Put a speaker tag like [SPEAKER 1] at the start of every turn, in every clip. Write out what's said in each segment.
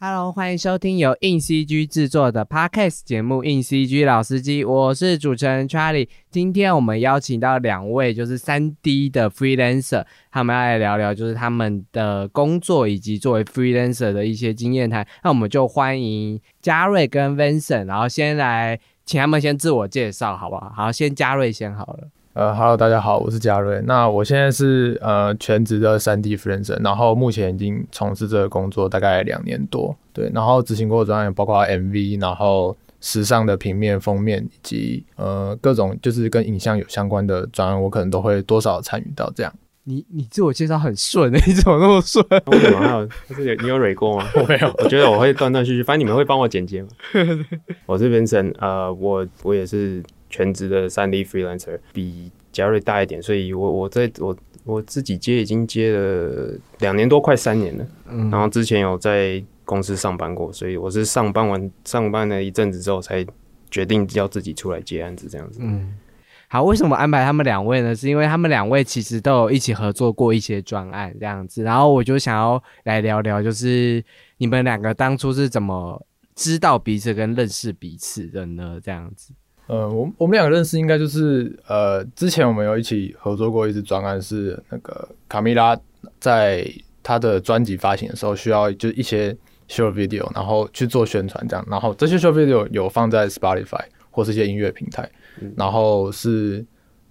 [SPEAKER 1] Hello，欢迎收听由硬 CG 制作的 Podcast 节目《硬 CG 老司机》，我是主持人 Charlie。今天我们邀请到两位就是三 D 的 freelancer，他们要来聊聊就是他们的工作以及作为 freelancer 的一些经验谈。那我们就欢迎嘉瑞跟 Vincent，然后先来请他们先自我介绍，好不好？好，先嘉瑞先好了。
[SPEAKER 2] 呃，Hello，大家好，我是嘉瑞。那我现在是呃全职的三 D freelancer，然后目前已经从事这个工作大概两年多。对，然后执行过的专案包括 MV，然后时尚的平面、封面以及呃各种就是跟影像有相关的专案，我可能都会多少参与到这样。
[SPEAKER 1] 你你自我介绍很顺诶，你怎么那么顺？
[SPEAKER 3] 为什么还有？就是有你有蕊过吗？
[SPEAKER 2] 我没有，
[SPEAKER 3] 我觉得我会断断续续，反正你们会帮我剪接吗。我是 Vincent，呃，我我也是全职的三 D freelancer，比嘉瑞大一点，所以我我在我我自己接已经接了两年多，快三年了。嗯，然后之前有在公司上班过，所以我是上班完上班了一阵子之后，才决定要自己出来接案子这样子。
[SPEAKER 1] 嗯，好，为什么安排他们两位呢？是因为他们两位其实都有一起合作过一些专案这样子，然后我就想要来聊聊，就是你们两个当初是怎么知道彼此跟认识彼此的呢？这样子。
[SPEAKER 2] 呃，我我们两个认识应该就是呃，之前我们有一起合作过一支专案，是那个卡米拉在他的专辑发行的时候需要就一些 short video，然后去做宣传这样，然后这些 short video 有放在 Spotify 或是一些音乐平台，然后是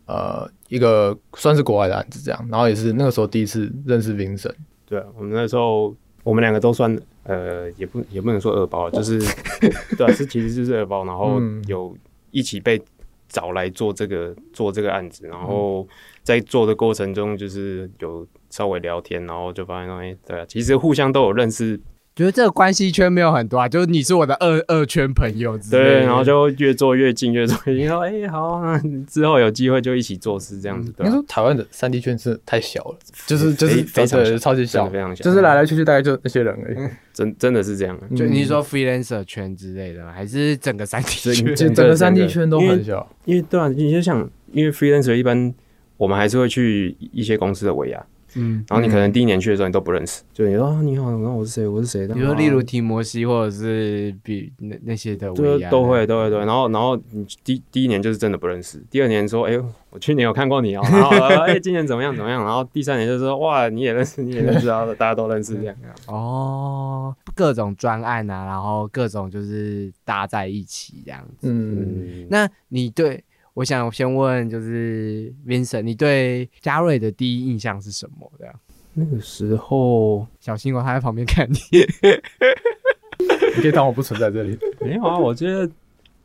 [SPEAKER 2] 呃一个算是国外的案子这样，然后也是那个时候第一次认识 Vincent。
[SPEAKER 3] 对啊，我们那时候我们两个都算呃，也不也不能说二包，就是 对啊，是其实就是二包，然后有。一起被找来做这个做这个案子，然后在做的过程中，就是有稍微聊天，然后就发现，哎，对啊，其实互相都有认识。
[SPEAKER 1] 觉得这个关系圈没有很多啊，就是你是我的二二圈朋友，
[SPEAKER 3] 对，然后就越做越近，越做越近。说，哎，好，之后有机会就一起做事这样子。
[SPEAKER 2] 你说台湾的三 D 圈是太小了，就是 就是
[SPEAKER 3] 非常
[SPEAKER 2] 超级小，
[SPEAKER 3] 非常小，
[SPEAKER 2] 就是来来去去大概就那些人而已。
[SPEAKER 3] 真真的是这样，
[SPEAKER 1] 就你说 freelancer 圈之类的，还是整个三 D 圈？
[SPEAKER 2] 整个三 D 圈都很小。
[SPEAKER 3] 因为对啊，你就想，因为 freelancer 一般我们还是会去一些公司的尾牙。嗯，然后你可能第一年去的时候你都不认识，就你说你好，然后我是谁，我是谁的。
[SPEAKER 1] 你说例如提摩西或者是比那那些的，
[SPEAKER 3] 对，都会都会对。然后然后你第第一年就是真的不认识，第二年说哎，我去年有看过你哦，然后 哎今年怎么样怎么样，然后第三年就说哇你也认识你也认识啊，大家都认识这样。
[SPEAKER 1] 哦，各种专案啊，然后各种就是搭在一起这样子。嗯，那你对？我想先问，就是 Vincent，你对嘉瑞的第一印象是什么？这样，
[SPEAKER 3] 那个时候
[SPEAKER 1] 小新哦，他在旁边看你，
[SPEAKER 2] 你可以当我不存在这里。
[SPEAKER 3] 没有啊，我觉得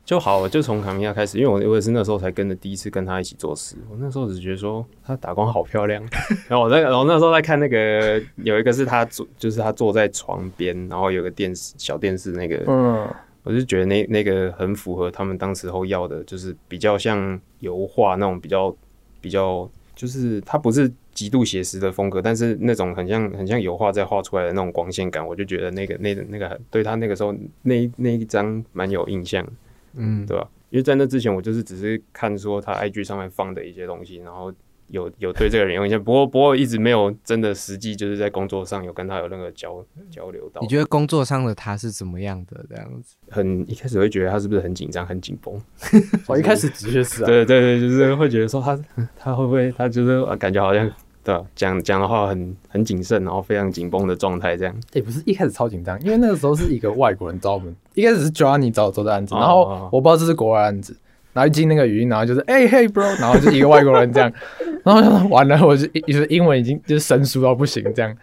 [SPEAKER 3] 就好，就从卡米亚开始，因为我我也是那时候才跟着第一次跟他一起做事。我那时候只觉得说他打光好漂亮，然后我在然后那时候在看那个有一个是他坐，就是他坐在床边，然后有个电视小电视那个，嗯。我就觉得那那个很符合他们当时候要的，就是比较像油画那种比较比较，就是它不是极度写实的风格，但是那种很像很像油画在画出来的那种光线感，我就觉得那个那那个对他那个时候那那一张蛮有印象，嗯，对吧？因为在那之前我就是只是看说他 IG 上面放的一些东西，然后。有有对这个人有印象，不过不过一直没有真的实际就是在工作上有跟他有任何交交流到。
[SPEAKER 1] 你觉得工作上的他是怎么样的这样子？
[SPEAKER 3] 很一开始会觉得他是不是很紧张、很紧绷？
[SPEAKER 2] 我一开始的确是啊，
[SPEAKER 3] 对对对，就是会觉得说他他会不会他就是感觉好像对讲讲的话很很谨慎，然后非常紧绷的状态这样。
[SPEAKER 2] 也不是一开始超紧张，因为那个时候是一个外国人找我们，一开始是 Johnny 找我做的案子，然后我不知道这是国外案子。然后一进那个语音，然后就是哎嘿，bro，然后就一个外国人这样，然后想完了，我就就是英文已经就是生疏到不行这样，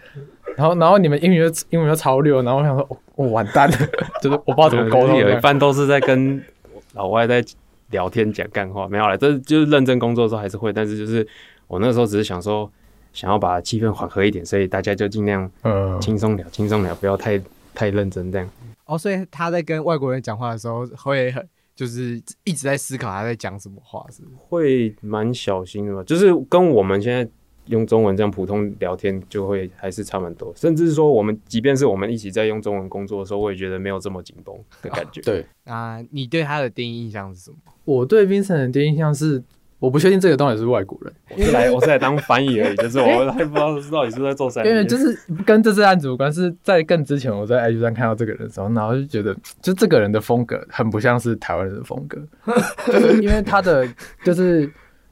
[SPEAKER 2] 然后然后你们英语又英文又超溜，然后我想说我完蛋了，就是我不知道怎么沟通。
[SPEAKER 3] 有一半都是在跟老外在聊天讲干话，没有了，这就是认真工作的时候还是会，但是就是我那时候只是想说想要把气氛缓和一点，所以大家就尽量嗯轻松聊，轻松聊，不要太太认真这样。
[SPEAKER 1] 哦，所以他在跟外国人讲话的时候会很。就是一直在思考他在讲什么话，是
[SPEAKER 3] 会蛮小心的吧？就是跟我们现在用中文这样普通聊天，就会还是差蛮多。甚至是说，我们即便是我们一起在用中文工作的时候，我也觉得没有这么紧绷的感觉。
[SPEAKER 2] 对
[SPEAKER 1] 啊，你对他的第一印象是什么？
[SPEAKER 2] 我对 Vincent 的第一印象是，我不确定这个到底是外国人，
[SPEAKER 3] 我是来我是来当翻译而已，就是我还不知道到底是在做三 D，
[SPEAKER 2] 因为就是跟这次案子无关，是在更之前我在 IG 上看到这个人的时候，然后就觉得就这个人的风格很不像是台湾人的风格，就是因为他的就是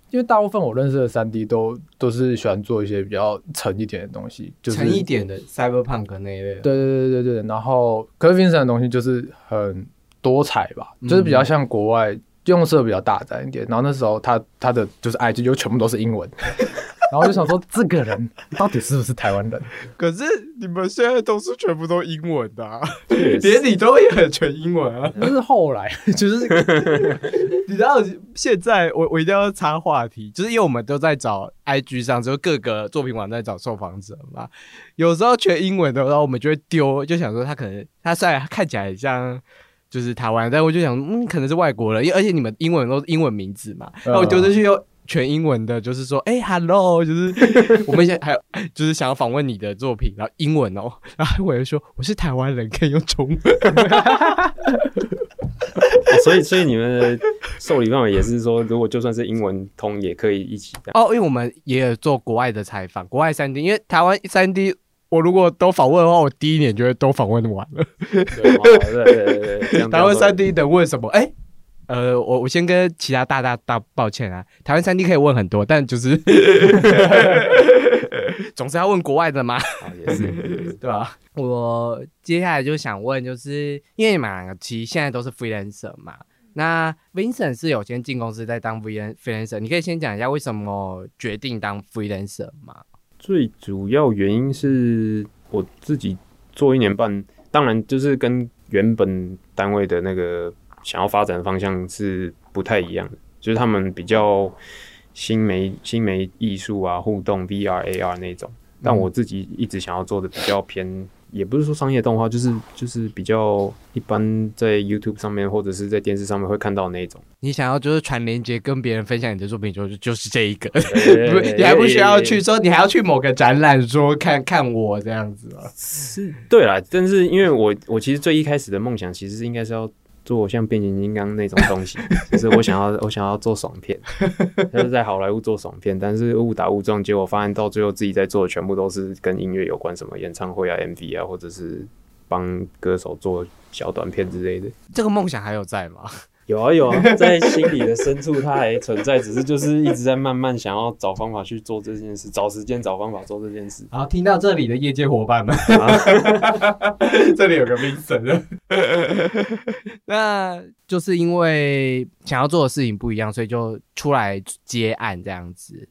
[SPEAKER 2] 因为大部分我认识的三 D 都都是喜欢做一些比较沉一点的东西，就是
[SPEAKER 1] 沉一点的 cyberpunk 那一类的。
[SPEAKER 2] 对对对对对，然后可是 Vincent 的东西就是很多彩吧，就是比较像国外。用色比较大胆一点，然后那时候他他的就是 IG 就全部都是英文，然后就想说这个人到底是不是台湾人？
[SPEAKER 1] 可是你们现在都是全部都英文的、啊，连你都也很全英文啊。
[SPEAKER 2] 就是后来 就是
[SPEAKER 1] 你知道现在我我一定要插话题，就是因为我们都在找 IG 上，就是各个作品网站找受访者嘛，有时候全英文的，然后我们就会丢，就想说他可能他虽然看起来很像。就是台湾，但我就想，嗯，可能是外国人，因为而且你们英文都是英文名字嘛，然后我丢出去又全英文的，就是说，哎、h e l l o 就是 我们现在还有就是想要访问你的作品，然后英文哦，然后我就说我是台湾人，可以用中文。
[SPEAKER 3] 哦所以 所以你们的受理范围也是说，如果就算是英文通，也可以一起。
[SPEAKER 1] 哦，因为我们也有做国外的采访，国外三 D，因为台湾三 D，我如果都访问的话，我第一年就会都访问完了。
[SPEAKER 3] 对对对，
[SPEAKER 1] 台湾三 D 的问什么？哎、呃，我我先跟其他大大大抱歉啊，台湾三 D 可以问很多，但就是总是要问国外的嘛，
[SPEAKER 3] 也是
[SPEAKER 1] 对吧？我接下来就想问，就是因为你们两个其实现在都是 freelancer 嘛，那 Vincent 是有先进公司在当 freelan- freelancer，你可以先讲一下为什么决定当 freelancer 吗？
[SPEAKER 3] 最主要原因是我自己做一年半，当然就是跟原本单位的那个想要发展的方向是不太一样的，就是他们比较新媒新媒艺术啊、互动 VR、AR 那种，但我自己一直想要做的比较偏。也不是说商业动画，就是就是比较一般，在 YouTube 上面或者是在电视上面会看到那一种。
[SPEAKER 1] 你想要就是传链接跟别人分享你的作品，就是就是这一个，不，你还不需要去说，你还要去某个展览说看看我这样子啊？
[SPEAKER 3] 是对啦，但是因为我我其实最一开始的梦想其实是应该是要做像变形金刚那种东西，就是我想要我想要做爽片，就是在好莱坞做爽片，但是误打误撞，结果发现到最后自己在做的全部都是跟音乐有关，什么演唱会啊、MV 啊，或者是帮歌手做小短片之类的。
[SPEAKER 1] 这个梦想还有在吗？
[SPEAKER 3] 有啊有啊，在心里的深处它还存在，只是就是一直在慢慢想要找方法去做这件事，找时间找方法做这件事。
[SPEAKER 1] 好，听到这里的业界伙伴们，这里有个 Vincent，那就是因为想要做的事情不一样，所以就出来接案这样子。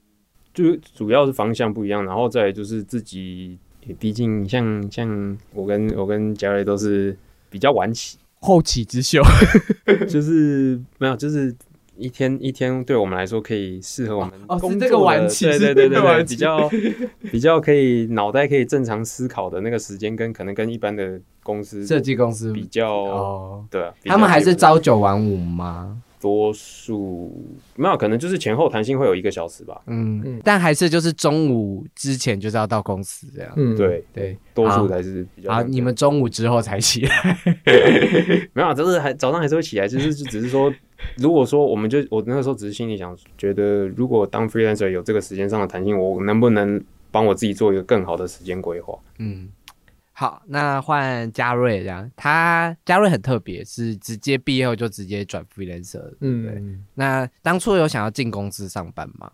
[SPEAKER 3] 就主要是方向不一样，然后再来就是自己，也毕竟像像我跟我跟嘉瑞都是比较晚起，
[SPEAKER 1] 后起之秀，
[SPEAKER 3] 就是没有，就是一天一天对我们来说可以适合我们
[SPEAKER 1] 哦是这个晚
[SPEAKER 3] 的
[SPEAKER 1] 起是
[SPEAKER 3] 对对对对比较比较可以脑袋可以正常思考的那个时间，跟可能跟一般的公司
[SPEAKER 1] 设计公司
[SPEAKER 3] 比较
[SPEAKER 1] 哦，
[SPEAKER 3] 对啊，
[SPEAKER 1] 他们还是朝九晚五吗？
[SPEAKER 3] 多数没有，可能就是前后弹性会有一个小时吧，
[SPEAKER 1] 嗯，
[SPEAKER 2] 嗯
[SPEAKER 1] 但还是就是中午之前就是要到公司这样。
[SPEAKER 2] 嗯，
[SPEAKER 3] 对，
[SPEAKER 1] 对，
[SPEAKER 3] 多
[SPEAKER 1] 好
[SPEAKER 3] 数还是比较
[SPEAKER 1] 好，
[SPEAKER 3] 那个
[SPEAKER 1] 你们中午之后才起来。
[SPEAKER 3] 没有啊，就是还早上还是会起来，就是就只是说，如果说我们就我那个时候只是心里想，觉得如果当 freelancer 有这个时间上的弹性，我能不能帮我自己做一个更好的时间规划？
[SPEAKER 1] 嗯，好，那换嘉瑞这样，他嘉瑞很特别，是直接毕业后就直接转 freelancer 的。
[SPEAKER 2] 嗯，
[SPEAKER 1] 那当初有想要进公司上班吗？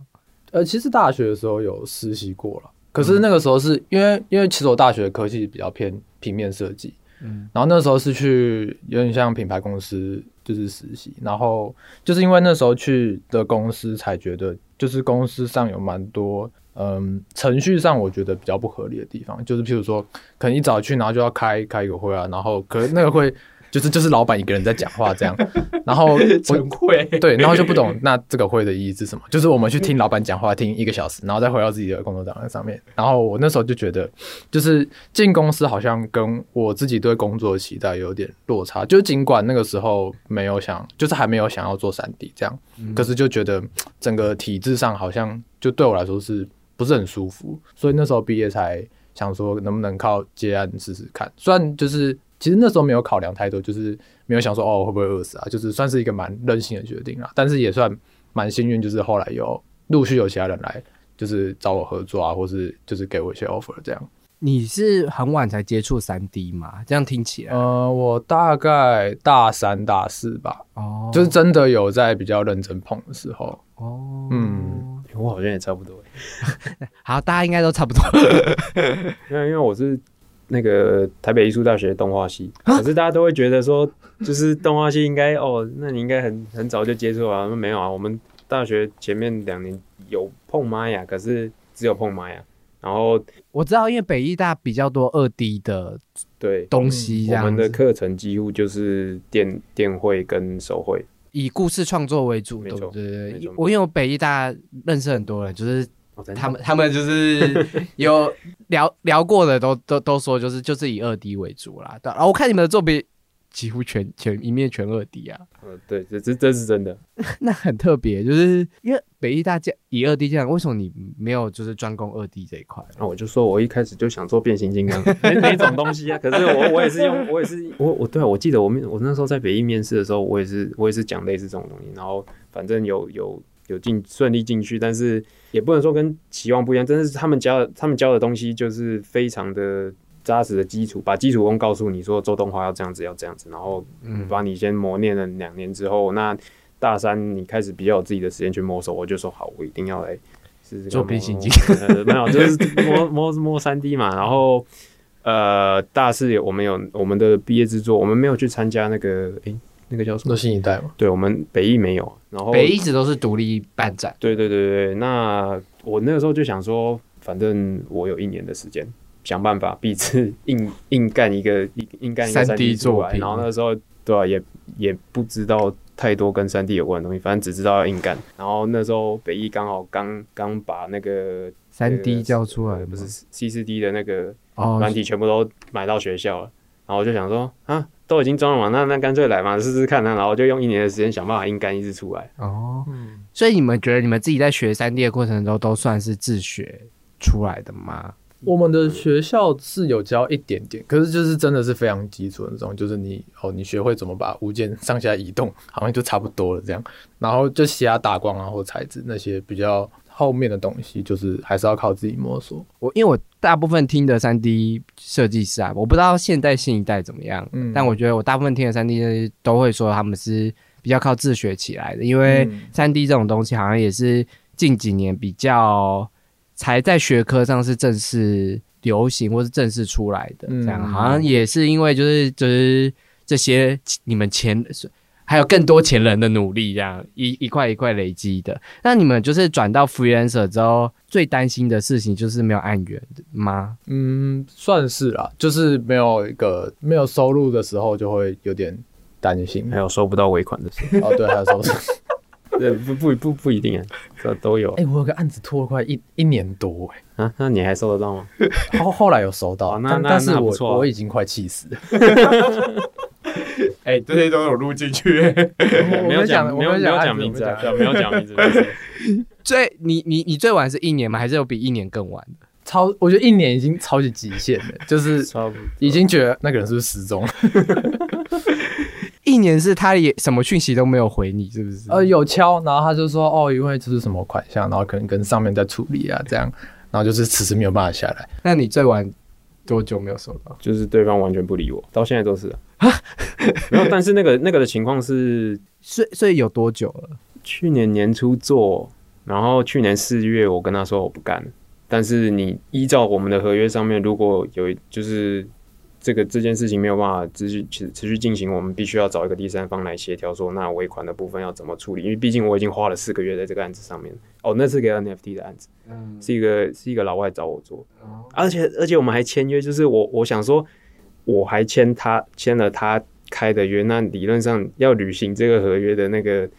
[SPEAKER 2] 呃，其实大学的时候有实习过了，可是那个时候是因为因为其实我大学的科技比较偏平面设计，
[SPEAKER 1] 嗯
[SPEAKER 2] 然后那时候是去有点像品牌公司就是实习，然后就是因为那时候去的公司才觉得，就是公司上有蛮多嗯程序上我觉得比较不合理的地方，就是譬如说可能一早去，然后就要开开一个会啊，然后可是那个会就是就是老板一个人在讲话这样，然后晨
[SPEAKER 1] 会
[SPEAKER 2] 对，然后就不懂那这个会的意义是什么，就是我们去听老板讲话听一个小时，然后再回到自己的工作档案上面。然后我那时候就觉得，就是进公司好像跟我自己对工作的期待有点落差。就尽管那个时候没有想，就是还没有想要做三 D 这样，可是就觉得整个体制上好像就对我来说是不是很舒服，所以那时候毕业才想说能不能靠接案试试看。虽然就是其实那时候没有考量太多，就是没有想说哦会不会饿死啊，就是算是一个蛮任性的决定啦，但是也算蛮幸运，就是后来有陆续有其他人来，就是找我合作啊，或是就是给我一些 offer 这样。
[SPEAKER 1] 你是很晚才接触三 D 吗？这样听起来，
[SPEAKER 2] 呃，我大概大三大四吧，
[SPEAKER 1] 哦，
[SPEAKER 2] 就是真的有在比较认真碰的时候。
[SPEAKER 1] 哦，
[SPEAKER 2] 嗯
[SPEAKER 3] 我好像也差不多，
[SPEAKER 1] 好，大家应该都差不多。
[SPEAKER 3] 因 为因为我是那个台北艺术大学动画系，可是大家都会觉得说，就是动画系应该哦，那你应该很很早就接触啊，没有啊，我们大学前面两年有碰玛雅，可是只有碰玛雅，然后
[SPEAKER 1] 我知道，因为北艺大比较多二 D 的
[SPEAKER 3] 对。
[SPEAKER 1] 东西，这
[SPEAKER 3] 我们的课程几乎就是电电绘跟手绘，
[SPEAKER 1] 以故事创作为主，
[SPEAKER 3] 没错
[SPEAKER 1] 对我因为我北艺大认识很多人，就是他们他们就是 有聊聊过的都都都说就是就是以二 D 为主啦。对，然后我看你们的作品几乎全全一面全二 D 啊，
[SPEAKER 3] 嗯，对，这这这是真的。
[SPEAKER 1] 那很特别，就是因为北艺大这样以二 D 这样，为什么你没有就是专攻二 D 这一块？
[SPEAKER 3] 那我就说我一开始就想做变形金刚那那种东西啊，可是我我也是用，我也是我我对啊，我记得我面我那时候在北艺面试的时候，我也是我也是讲类似这种东西，然后反正有有有进顺利进去，但是也不能说跟期望不一样，真是他们教的他们教的东西就是非常的扎实的基础，把基础功告诉你说做动画要这样子要这样子，然后
[SPEAKER 1] 嗯，
[SPEAKER 3] 把你先磨练了两年之后，那大三你开始比较有自己的时间去摸索，我就说好，我一定要来试试看
[SPEAKER 1] 做变形金
[SPEAKER 3] 呃没有，就是摸摸摸三 D 嘛。然后呃，大四我们有我们的毕业制作，我们没有去参加那个诶、那个叫什么
[SPEAKER 2] 都？新一代嘛，
[SPEAKER 3] 对，我们北艺没有。然后
[SPEAKER 1] 北艺一直都是独立办展，
[SPEAKER 3] 对对对对，那我那个时候就想说，反正我有一年的时间，想办法逼自 硬硬干一个硬硬干一个三 D 出来。
[SPEAKER 1] 作品
[SPEAKER 3] 然后那个时候对啊，也也不知道太多跟三 D 有关的东西，反正只知道要硬干。然后那时候北艺刚好刚刚把那个
[SPEAKER 1] 三
[SPEAKER 3] 那
[SPEAKER 1] D
[SPEAKER 3] 个
[SPEAKER 1] 叫出来
[SPEAKER 3] 不是 C 四 D 的那个
[SPEAKER 1] 哦
[SPEAKER 3] 软体全部都买到学校了。然后我就想说啊，都已经装了嘛，那那干脆来嘛，试试看啊。然后就用一年的时间想办法硬干一次出来。
[SPEAKER 1] 哦，所以你们觉得你们自己在学三 D 的过程中都算是自学出来的吗？
[SPEAKER 2] 我们的学校是有教一点点，可是就是真的是非常基础的那种，就是你哦，你学会怎么把物件上下移动，好像就差不多了这样。然后就其他打光啊或材质那些比较后面的东西，就是还是要靠自己摸索。
[SPEAKER 1] 我因为我大部分听的三 D 设计师啊，我不知道现代新一代怎么样，
[SPEAKER 2] 嗯。
[SPEAKER 1] 但我觉得我大部分听的三 D 设计都会说他们是比较靠自学起来的，因为
[SPEAKER 2] 嗯。
[SPEAKER 1] 三 D 这种东西好像也是近几年比较才在学科上是正式流行或是正式出来的，
[SPEAKER 2] 嗯
[SPEAKER 1] 这样好像也是因为就是就是这些你们前还有更多前人的努力，这样一一块一块累积的。那你们就是转到 freelancer 之后，最担心的事情就是没有案源吗？
[SPEAKER 2] 嗯，算是啦，就是没有一个没有收入的时候，就会有点担心。
[SPEAKER 3] 还有收不到尾款的时候，
[SPEAKER 2] 哦，对，还有收入。
[SPEAKER 3] 对，不不不不一定啊，这都有
[SPEAKER 2] 哎、我有个案子拖了快一一年多哎、
[SPEAKER 3] 啊。那你还收得到吗？
[SPEAKER 2] 后后来有收到，
[SPEAKER 3] 哦那那
[SPEAKER 2] 但但是我
[SPEAKER 3] 那不错啊
[SPEAKER 2] 我已经快气死了。
[SPEAKER 1] 哎、这些都有录进去。
[SPEAKER 2] 我
[SPEAKER 3] 没有
[SPEAKER 2] 讲，
[SPEAKER 3] 讲，没有没有讲名字 啊，对没有讲名字。没事
[SPEAKER 1] 最你你你最晚是一年吗？还是有比一年更晚的？
[SPEAKER 2] 超，我觉得一年已经超级极限了，就是已经觉得那个人是不是失踪了？
[SPEAKER 1] 一年是他也什么讯息都没有回你，是不是？
[SPEAKER 2] 呃，有敲，然后他就说哦，因为这是什么款项，然后可能跟上面在处理啊，这样，然后就是迟迟没有办法下来。
[SPEAKER 1] 那你最晚多久没有收到？
[SPEAKER 3] 就是对方完全不理我，到现在都是啊。没有，但是那个那个的情况是
[SPEAKER 1] 所以所以有多久了？
[SPEAKER 3] 去年年初做，然后去年四月我跟他说我不干，但是你依照我们的合约上面，如果有就是这个这件事情没有办法持续持持续进行，我们必须要找一个第三方来协调，说那尾款的部分要怎么处理，因为毕竟我已经花了四个月在这个案子上面。哦，那是个 NFT 的案子，
[SPEAKER 1] 嗯，
[SPEAKER 3] 是一个是一个老外找我做，而且而且我们还签约，就是我我想说，我还签他签了他开的约，那理论上要履行这个合约的那个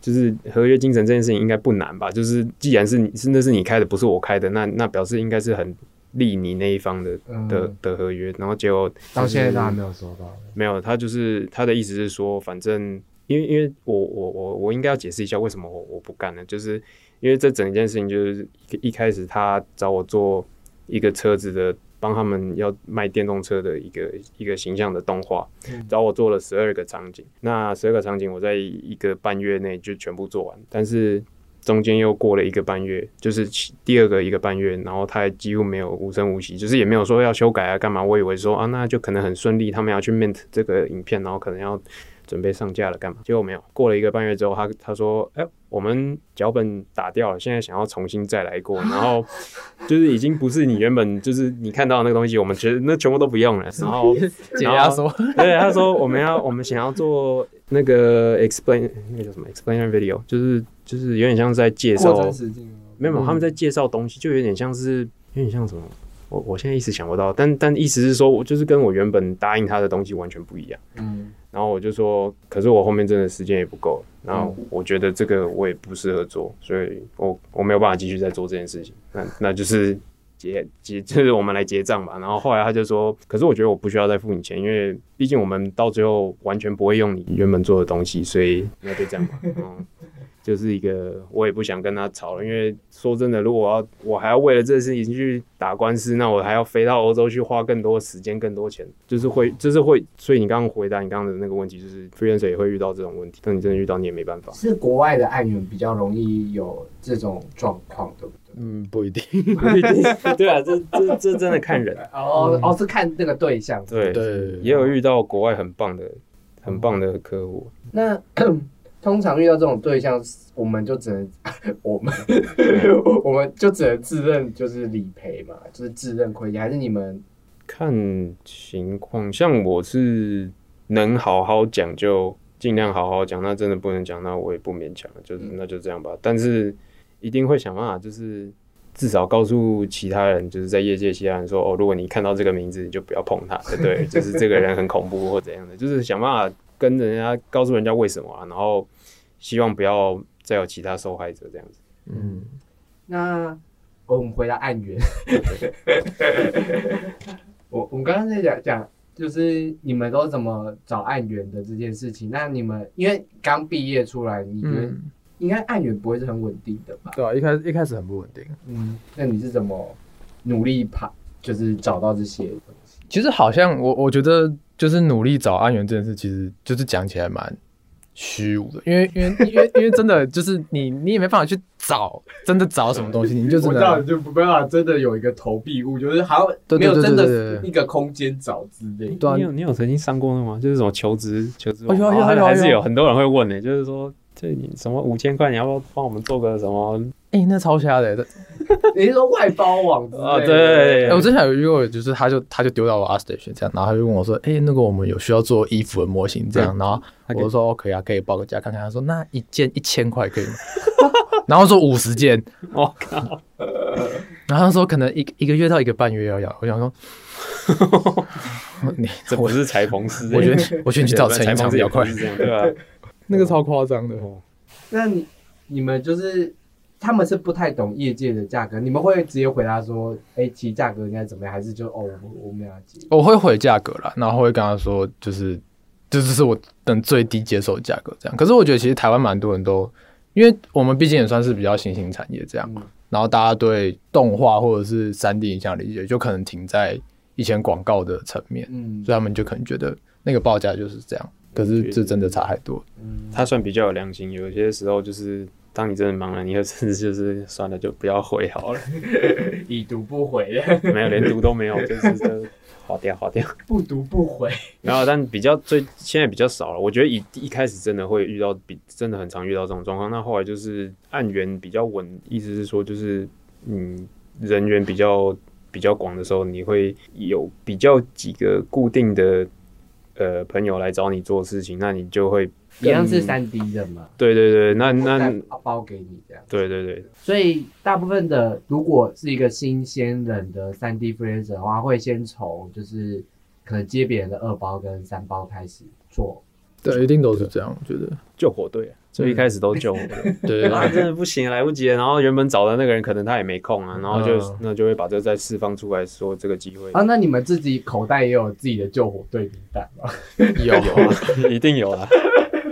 [SPEAKER 3] 就是合约精神这件事情应该不难吧？就是既然是你是那是你开的，不是我开的，那那表示应该是很利你那一方的的的合约，然后结果
[SPEAKER 1] 到现在都还没有收到。
[SPEAKER 3] 没有，他就是他的意思是说，反正因为因为我我我我应该要解释一下为什么我我不干呢？就是因为这整件事情就是一一开始他找我做一个车子的帮他们要卖电动车的一个一个形象的动画
[SPEAKER 1] 嗯，
[SPEAKER 3] 找我做了十二个场景。那十二个场景我在一个半月内就全部做完，但是中间又过了一个半月，就是第二个一个半月，然后他也几乎没有无声无息，就是也没有说要修改啊干嘛。我以为说啊，那就可能很顺利，他们要去 mint 这个影片，然后可能要准备上架了干嘛？结果没有，过了一个半月之后，他他说，哎、我们脚本打掉了，现在想要重新再来过，然后就是已经不是你原本就是你看到的那个东西，我们觉得那全部都不用了，然后
[SPEAKER 2] 解压缩，
[SPEAKER 3] 对，他说我们要我们想要做那个 explain 那个叫什么 explainer video，就是就是有点像是在介绍，没有没有他们在介绍东西，就有点像是有点像什么，我我现在一时想不到，但但意思是说我就是跟我原本答应他的东西完全不一样。
[SPEAKER 1] 嗯，
[SPEAKER 3] 然后我就说，可是我后面真的时间也不够，然后我觉得这个我也不适合做，所以我我没有办法继续再做这件事情。那那就是结结，就是我们来结账吧。然后后来他就说，可是我觉得我不需要再付你钱，因为毕竟我们到最后完全不会用你原本做的东西，所以那就这样吧。嗯。就是一个，我也不想跟他吵了，因为说真的，如果我要我还要为了这个事情去打官司，那我还要飞到欧洲去花更多时间、更多钱，就是会，就是会。所以你刚刚回答你刚刚的那个问题，就是 freelancer 也会遇到这种问题，但你真的遇到，你也没办法。
[SPEAKER 1] 是国外的案源比较容易有这种状况，对不对？
[SPEAKER 2] 嗯，不一定，
[SPEAKER 3] 对啊，这这这真的看人。
[SPEAKER 1] 哦哦，是看那个对象。
[SPEAKER 3] 对
[SPEAKER 2] 对
[SPEAKER 3] 也有遇到国外很棒的、很棒的客户。
[SPEAKER 1] 那 通常遇到这种对象，我们就只能 我们 我们就只能自认就是理赔嘛，就是自认亏欠，还是你们
[SPEAKER 3] 看情况，像我是能好好讲就尽量好好讲，那真的不能讲，那我也不勉强，就是那就这样吧。但是一定会想办法，就是至少告诉其他人，就是在业界其他人说，哦，如果你看到这个名字，你就不要碰他，对不对？就是这个人很恐怖或怎样的，就是想办法跟人家告诉人家为什么啊，然后希望不要再有其他受害者这样子。
[SPEAKER 2] 嗯，
[SPEAKER 1] 那我们回到案源。我我们刚刚在讲讲，就是你们都怎么找案源的这件事情。那你们因为刚毕业出来，你觉得
[SPEAKER 2] 嗯，
[SPEAKER 1] 应该案源不会是很稳定的吧？
[SPEAKER 2] 对啊，一开始一开始很不稳定。
[SPEAKER 1] 嗯，那你是怎么努力爬，就是找到这些？
[SPEAKER 2] 其实好像我我觉得就是努力找安源这件事，其实就是讲起来蛮虚无的，因为因为因为因为真的就是你你也没办法去找真的找什么东西，你就知道
[SPEAKER 1] 就没办法真的有一个投币物，就是还要
[SPEAKER 2] 对对
[SPEAKER 1] 没有真的一个空间找之类。
[SPEAKER 2] 对啊
[SPEAKER 3] 你有你有曾经上过那吗？就是什么求职求职
[SPEAKER 2] 哦有
[SPEAKER 3] 网哦
[SPEAKER 2] 有有有
[SPEAKER 3] 还是有很多人会问呢、就是说这你什么五千块，你要不要帮我们做个什么？
[SPEAKER 2] 哎、那超瞎的、
[SPEAKER 1] 你是说外包网？
[SPEAKER 3] 啊，对，
[SPEAKER 2] 哎我之前有遇过，就是他就他就丢到我 ArtStation 这样，然后他就问我说：“哎、那个我们有需要做衣服的模型这样。”然后我就说：“可以啊，可以报个价看看。”他说：“那一件一千块可以吗？” 然后说五十件，
[SPEAKER 3] 我靠，
[SPEAKER 2] 然后他说可能一一个月到一个半月要要。我想说，你
[SPEAKER 3] 这不是裁缝师、
[SPEAKER 2] 我觉得 我觉得你去找
[SPEAKER 3] 裁缝师也不是这样对吧？
[SPEAKER 2] 那个超夸张的。
[SPEAKER 1] 哦那你你们就是他们是不太懂业界的价格，你们会直接回答说，哎、其实价格应该怎么样，还是就哦，我们我们要接？
[SPEAKER 2] 我会回价格啦，然后会跟他说，就是这就是我等最低接受的价格这样。可是我觉得其实台湾蛮多人都，因为我们毕竟也算是比较新兴产业这样，
[SPEAKER 1] 嗯
[SPEAKER 2] 然后大家对动画或者是三 D 影像理解就可能停在以前广告的层面，
[SPEAKER 1] 嗯
[SPEAKER 2] 所以他们就可能觉得那个报价就是这样。可是这真的差太多，
[SPEAKER 1] 嗯，
[SPEAKER 3] 他算比较有良心，有些时候就是当你真的忙了，你就甚至就是算了，就不要回好了，
[SPEAKER 1] 已读不回了，
[SPEAKER 3] 没有连读都没有，就是就划掉划掉。
[SPEAKER 1] 不读不回。
[SPEAKER 3] 然后，但比较最现在比较少了。我觉得一一开始真的会遇到比真的很常遇到这种状况。那后来就是案源比较稳，意思是说就是嗯人员比较比较广的时候，你会有比较几个固定的呃朋友来找你做事情，那你就会
[SPEAKER 1] 一样是三 D 的嘛，
[SPEAKER 3] 对对对，那那
[SPEAKER 1] 包给你这样。
[SPEAKER 3] 对对对，
[SPEAKER 1] 所以大部分的，如果是一个新鲜人的三 D freelancer 的话，会先从就是可能接别人的二包跟三包开始做。
[SPEAKER 2] 对，一定都是这样，我觉得。
[SPEAKER 3] 救火队啊，最一开始都救火队。
[SPEAKER 2] 对对
[SPEAKER 3] 啊，
[SPEAKER 2] 对
[SPEAKER 3] 真的不行，来不及了。然后原本找的那个人可能他也没空啊，然后就、
[SPEAKER 2] 嗯
[SPEAKER 3] 那就会把这再释放出来说这个机会。
[SPEAKER 1] 啊，那你们自己口袋也有自己的救火队名单吗？
[SPEAKER 2] 有
[SPEAKER 3] 有啊，一定有啦。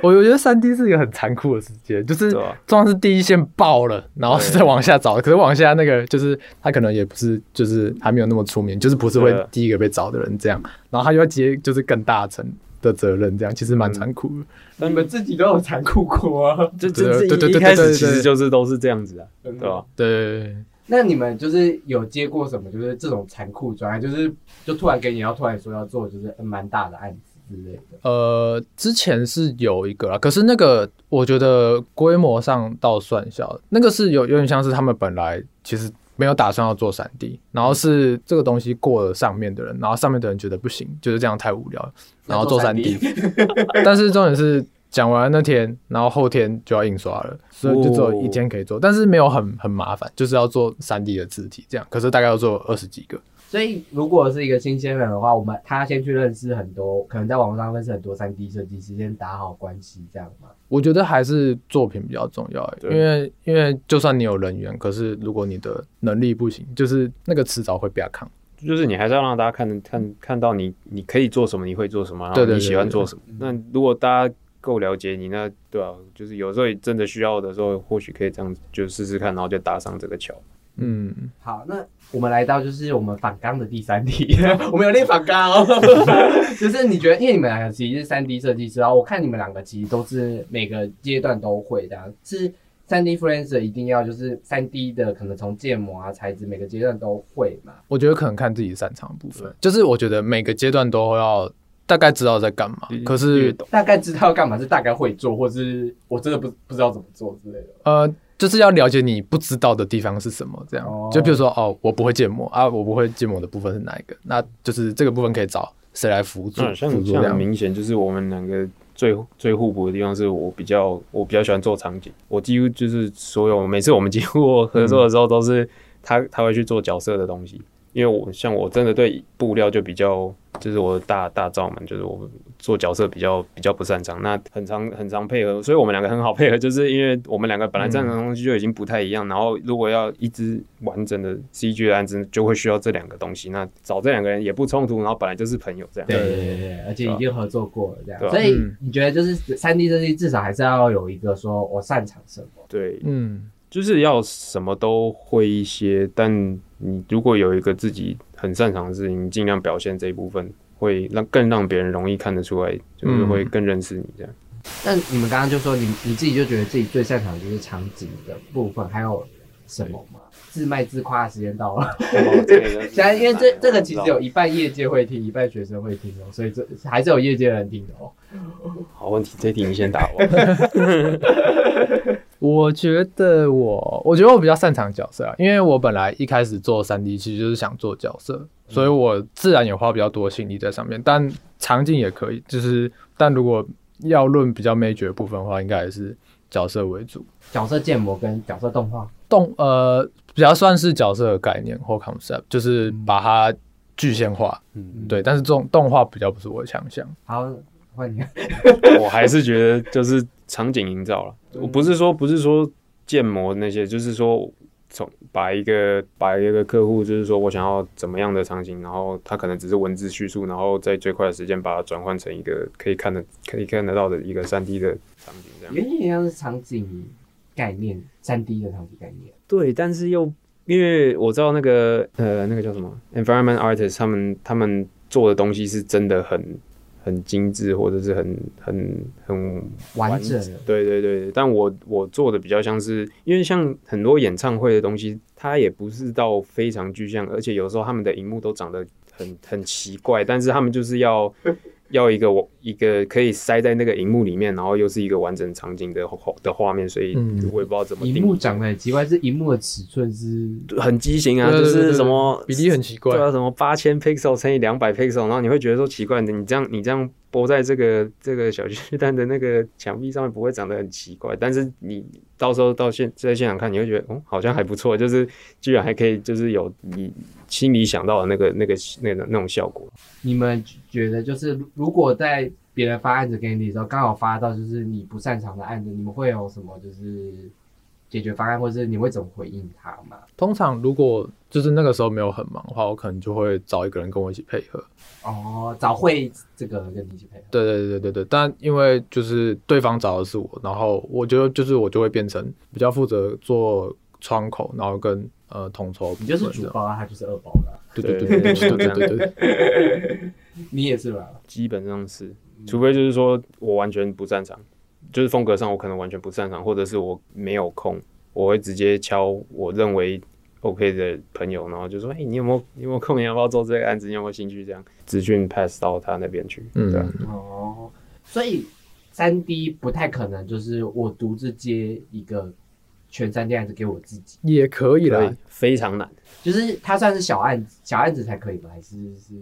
[SPEAKER 2] 我我觉得三 D 是一个很残酷的世界，就是
[SPEAKER 3] 对吧？
[SPEAKER 2] 通常是第一线爆了，然后是再往下找。可是往下那个就是他可能也不是，就是还没有那么出名，就是不是会第一个被找的人这样，然后他就要接就是更大层的责任，这样其实蛮残酷的。
[SPEAKER 1] 那你们自己都有残酷过啊。
[SPEAKER 3] 这
[SPEAKER 2] 对
[SPEAKER 3] 这这
[SPEAKER 2] 对对对
[SPEAKER 3] 一一开始其实就是都是这样子啊，对吧？
[SPEAKER 2] 对，
[SPEAKER 1] 那你们就是有接过什么，就是这种残酷专案，就是就突然给你要突然说要做，就是蛮大的案子之类的。
[SPEAKER 2] 呃，之前是有一个啦，可是那个我觉得规模上倒算小，那个是有有点像是他们本来其实没有打算要做三 D，然后是这个东西过了上面的人，然后上面的人觉得不行，就是这样太无聊了，然后做三 D，但是重点是讲完那天，然后后天就要印刷了，所以就只有一天可以做，但是没有很很麻烦，就是要做三 D 的字体这样，可是大概要做二十几个。
[SPEAKER 1] 所以如果是一个新鲜人的话，我们他先去认识很多，可能在网络上认识很多三 D 设计师，先打好关系，这样吗。
[SPEAKER 2] 我觉得还是作品比较重要因为因为就算你有人缘，可是如果你的能力不行，就是那个迟早会被扛。
[SPEAKER 3] 就是你还是要让大家看看看到你你可以做什么，你会做什么，然后你喜欢做什么。那如果大家够了解你，那对啊，就是有时候真的需要的时候，或许可以这样就试试看，然后就搭上这个桥。
[SPEAKER 2] 嗯，
[SPEAKER 1] 好，那我们来到就是我们反纲的第三题，我们有练反纲哦。就是你觉得，因为你们两个其实是三 D 设计师，然后我看你们两个其实都是每个阶段都会这样，是三 D freelancer 一定要就是三 D 的，可能从建模啊、材质每个阶段都会嘛。
[SPEAKER 2] 我觉得可能看自己擅长的部分，就是我觉得每个阶段都要大概知道在干嘛，可是
[SPEAKER 1] 大概知道干嘛，是大概会做，或是我真的不不知道怎么做之类的。
[SPEAKER 2] 呃，就是要了解你不知道的地方是什么，这样。
[SPEAKER 1] 哦
[SPEAKER 2] 就比如说，哦，我不会建模啊，我不会建模的部分是哪一个？那就是这个部分可以找谁来辅助？
[SPEAKER 3] 嗯，像
[SPEAKER 2] 辅助这样。
[SPEAKER 3] 像很明显就是我们两个最最互补的地方是我比较我比较喜欢做场景，我几乎就是所有每次我们几乎合作的时候都是他他会去做角色的东西，因为我像我真的对布料就比较就是我的大大罩门，就是我做角色比较比较不擅长，那很常很常配合，所以我们两个很好配合，就是因为我们两个本来擅长的东西就已经不太一样，然后如果要一支完整的 CG 的案子，就会需要这两个东西，那找这两个人也不冲突，然后本来就是朋友这样。
[SPEAKER 1] 对对对对，而且已经合作过了这样，
[SPEAKER 3] 啊。
[SPEAKER 1] 所以
[SPEAKER 2] 嗯。
[SPEAKER 1] 你觉得就是三 D 设计至少还是要有一个说我擅长什么。
[SPEAKER 3] 对，
[SPEAKER 2] 嗯，
[SPEAKER 3] 就是要什么都会一些，但你如果有一个自己很擅长的事情，尽量表现这一部分，会让更让别人容易看得出来，就是会更认识你这样。
[SPEAKER 1] 但你们刚刚就说你你自己就觉得自己最擅长的就是场景的部分，还有什么吗？自卖自夸的时间到了。现在因为这这个其实有一半业界会听，一半学生会听哦，所以这还是有业界人听的哦。
[SPEAKER 3] 好问题，这题你先答我。
[SPEAKER 2] 我觉得我，我觉得我比较擅长角色啊，因为我本来一开始做三 D 其实就是想做角色，所以我自然也花比较多心力在上面。但场景也可以，就是但如果要论比较 major 的部分的话，应该还是角色为主。
[SPEAKER 1] 角色建模跟角色动画，
[SPEAKER 2] 动呃比较算是角色的概念或 concept，就是把它具现化，
[SPEAKER 3] 嗯，
[SPEAKER 2] 对。但是这种动画比较不是我的强项。
[SPEAKER 1] 好换你。
[SPEAKER 3] 我还是觉得就是场景营造了。我不是说不是说建模那些，就是说从把一个把一个客户，就是说我想要怎么样的场景，然后他可能只是文字叙述，然后在最快的时间把它转换成一个可以看得可以看得到的一个三 D 的场景，这样。
[SPEAKER 1] 有点像是场景概念，三 D 的场景概念。
[SPEAKER 3] 对，但是又因为我知道那个呃那个叫什么 environment artist，他们他们做的东西是真的很很精致，或者是很很很
[SPEAKER 1] 完整
[SPEAKER 3] 对对对，但我我做的比较像是，因为像很多演唱会的东西，它也不是到非常具象，而且有时候他们的荧幕都长得很很奇怪，但是他们就是要要一个我一个可以塞在那个荧幕里面，然后又是一个完整场景的画的画面，所以
[SPEAKER 2] 嗯。
[SPEAKER 3] 我也不知道怎么
[SPEAKER 1] 荧幕长得很奇怪，是荧幕的尺寸是
[SPEAKER 3] 很畸形啊，就是什么
[SPEAKER 2] 比例很奇怪。
[SPEAKER 3] 对啊，什么八千 pixel 乘以两百 pixel，然后你会觉得说奇怪，你这样你这样播在这个这个小巨蛋的那个墙壁上面不会长得很奇怪，但是你到时候到现在现场看，你会觉得哦好像还不错，就是居然还可以就是有你心里想到的那个那个那个那种效果。
[SPEAKER 1] 你们觉得就是如果在别人发案子给你的时候，刚好发到就是你不擅长的案子，你们会有什么就是解决方案，或者是你会怎么回应他吗？
[SPEAKER 2] 通常如果就是那个时候没有很忙的话，我可能就会找一个人跟我一起配合。
[SPEAKER 1] 哦，找会这个跟你一起配合。
[SPEAKER 2] 对对对对对，但因为就是对方找的是我，然后我觉得就是我就会变成比较负责做窗口，然后跟呃统筹。
[SPEAKER 1] 你就是主包啊，他就是二包了。
[SPEAKER 2] 对对对对对对。
[SPEAKER 1] 你也是吧？
[SPEAKER 3] 基本上是，除非就是说我完全不擅长。就是风格上我可能完全不擅长，或者是我没有空，我会直接敲我认为 OK 的朋友，然后就说：“哎、你有没有你有没有空？你要不要做这个案子？你有没有兴趣？”这样资讯 pass 到他那边去。
[SPEAKER 2] 嗯
[SPEAKER 3] 对啊，
[SPEAKER 1] 哦，所以三 D 不太可能就是我独自接一个全三 D 案子给我自己，
[SPEAKER 2] 也可以啦。，
[SPEAKER 3] 非常难。
[SPEAKER 1] 就是它算是小案子，小案子才可以吗？还是是？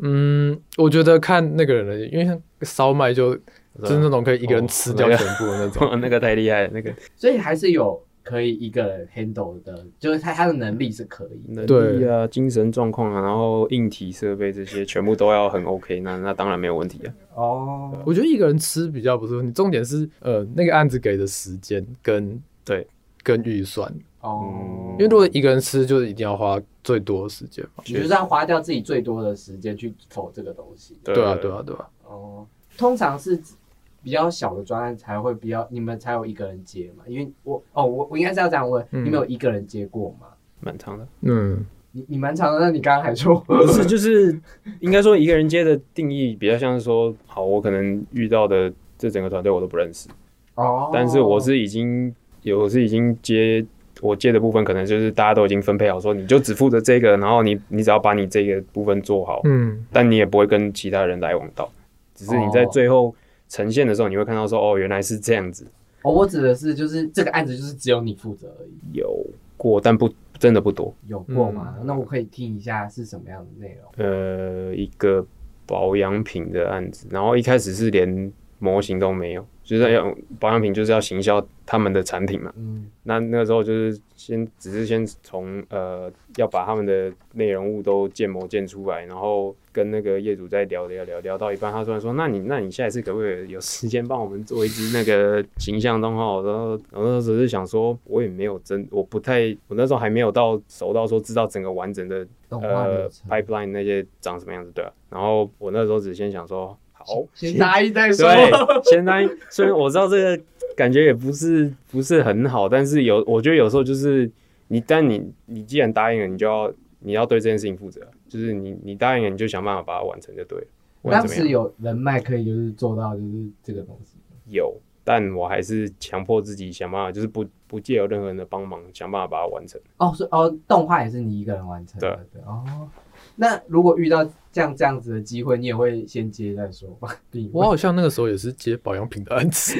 [SPEAKER 2] 嗯，我觉得看那个人的，因为像烧麦就就是那种可以一个人吃掉全部的那种。
[SPEAKER 3] 那个太厉害了，那个
[SPEAKER 1] 所以还是有可以一个人 handle 的，就是他他的能力是可以的。
[SPEAKER 3] 能力啊、精神状况啊，然后硬体设备这些全部都要很 OK，那那当然没有问题啊。
[SPEAKER 1] 哦，
[SPEAKER 2] 我觉得一个人吃比较不是问题，重点是呃那个案子给的时间跟
[SPEAKER 3] 对
[SPEAKER 2] 跟预算，
[SPEAKER 1] 哦，
[SPEAKER 2] 因为如果一个人吃，就是一定要花最多的时间嘛。
[SPEAKER 1] 你就是要花掉自己最多的时间去否这个东西。
[SPEAKER 2] 对啊，对啊，对啊。
[SPEAKER 1] 哦，通常是比较小的专案才会比较，你们才有一个人接嘛？因为我哦，我我应该是要这样问，
[SPEAKER 2] 嗯。
[SPEAKER 1] 你们有一个人接过吗？
[SPEAKER 3] 蛮长的。
[SPEAKER 2] 嗯，
[SPEAKER 1] 你你蛮长的，那你刚刚还说
[SPEAKER 3] 不是，就是应该说一个人接的定义比较像是说，好，我可能遇到的这整个团队我都不认识，
[SPEAKER 1] 哦，
[SPEAKER 3] 但是我是已经有我是已经接我接的部分，可能就是大家都已经分配好，说你就只负责这个，然后你你只要把你这个部分做好，
[SPEAKER 2] 嗯，
[SPEAKER 3] 但你也不会跟其他人来往到，只是你在
[SPEAKER 1] 哦。
[SPEAKER 3] 最后呈现的时候，你会看到说，哦，原来是这样子，
[SPEAKER 1] 哦，我指的是就是这个案子就是只有你负责而已，
[SPEAKER 3] 有过，但不真的不多。
[SPEAKER 1] 有过吗？那我可以听一下是什么样的内容？
[SPEAKER 3] 呃，一个保养品的案子，然后一开始是连模型都没有，就是要保养品就是要行销他们的产品嘛。
[SPEAKER 1] 嗯，
[SPEAKER 3] 那那个时候就是先只是先从呃要把他们的内容物都建模建出来，然后跟那个业主再聊聊聊聊到一半，他突然说：“那你那你下一次可不可以有时间帮我们做一支那个形象动画？”然后然后只是想说，我也没有真我不太我那时候还没有到熟到说知道整个完整的呃 pipeline 那些长什么样子，对啊。然后我那时候只先想说，好，
[SPEAKER 1] 先答应再说。
[SPEAKER 3] 对，先答应。虽然我知道这个感觉也不是不是很好，但是有我觉得有时候就是你，但你你既然答应了，你就要你要对这件事情负责，就是你你答应了，你就想办法把它完成就对了。
[SPEAKER 1] 当时有人脉可以就是做到就是这个东西。
[SPEAKER 3] 有，但我还是强迫自己想办法，就是不不借由任何人的帮忙，想办法把它完成。
[SPEAKER 1] 哦，是哦，动画也是你一个人完成的。
[SPEAKER 3] 对
[SPEAKER 1] 对哦。那如果遇到这样这样子的机会，你也会先接再说吧？
[SPEAKER 2] 我好像那个时候也是接保养品的案子。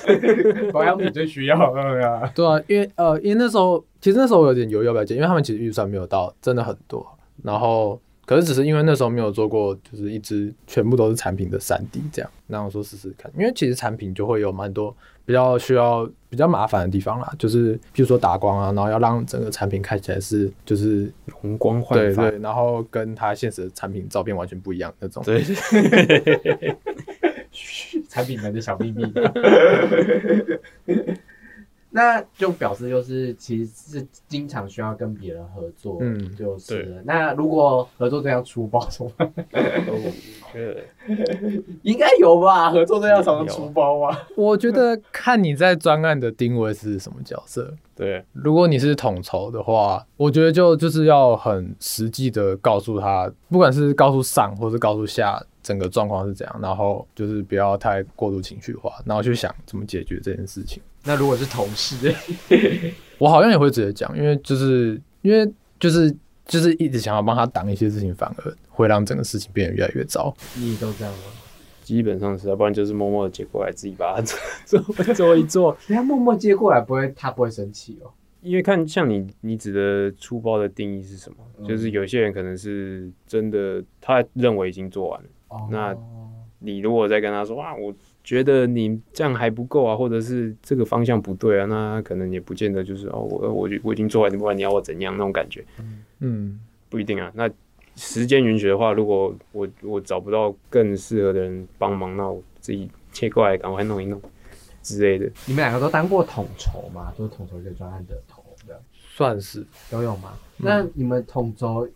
[SPEAKER 1] 保养品最需要的呀。
[SPEAKER 2] 对啊，因为呃，因为那时候其实那时候我有点犹豫要不要接，因为他们其实预算没有到真的很多，然后可是只是因为那时候没有做过，就是一支全部都是产品的三 D 这样，那我说试试看，因为其实产品就会有蛮多比较需要比较麻烦的地方啦，就是譬如说打光啊，然后要让整个产品看起来是就是
[SPEAKER 3] 容光焕发，
[SPEAKER 2] 对对，然后跟它现实的产品照片完全不一样那种。
[SPEAKER 3] 对，
[SPEAKER 1] 产品们的小秘密。那就表示就是其实是经常需要跟别人合作，
[SPEAKER 2] 嗯
[SPEAKER 1] 就是了。那如果合作对象出包怎么 办？应该有吧？合作对象常常出包啊。
[SPEAKER 2] 我觉得看你在专案的定位是什么角色。
[SPEAKER 3] 对，
[SPEAKER 2] 如果你是统筹的话，我觉得就就是要很实际的告诉他，不管是告诉上或是告诉下，整个状况是怎样，然后就是不要太过度情绪化，然后去想怎么解决这件事情。
[SPEAKER 1] 那如果是同事，
[SPEAKER 2] 我好像也会直接讲，因为就是因为就是就是一直想要帮他挡一些事情，反而会让整个事情变得越来越糟。
[SPEAKER 1] 你都这样吗？
[SPEAKER 3] 基本上是，要不然就是默默的接过来，自己把它做做做一做。
[SPEAKER 1] 人家默默接过来，不会他不会生气哦。
[SPEAKER 3] 因为看像你你指的粗暴的定义是什么？
[SPEAKER 1] 嗯
[SPEAKER 3] 就是有些人可能是真的他认为已经做完了，
[SPEAKER 1] 哦
[SPEAKER 3] 那你如果再跟他说啊，我觉得你这样还不够啊，或者是这个方向不对啊，那可能也不见得就是哦，我我我已经做完，不管你要我怎样那种感觉，
[SPEAKER 2] 嗯，
[SPEAKER 3] 不一定啊。那时间允许的话，如果我我找不到更适合的人帮忙，那我自己切过来赶快弄一弄。之类的。
[SPEAKER 1] 你们两个都当过统筹嘛？都是统筹一个专案的头的，
[SPEAKER 2] 算是
[SPEAKER 1] 都有吗？那你们统筹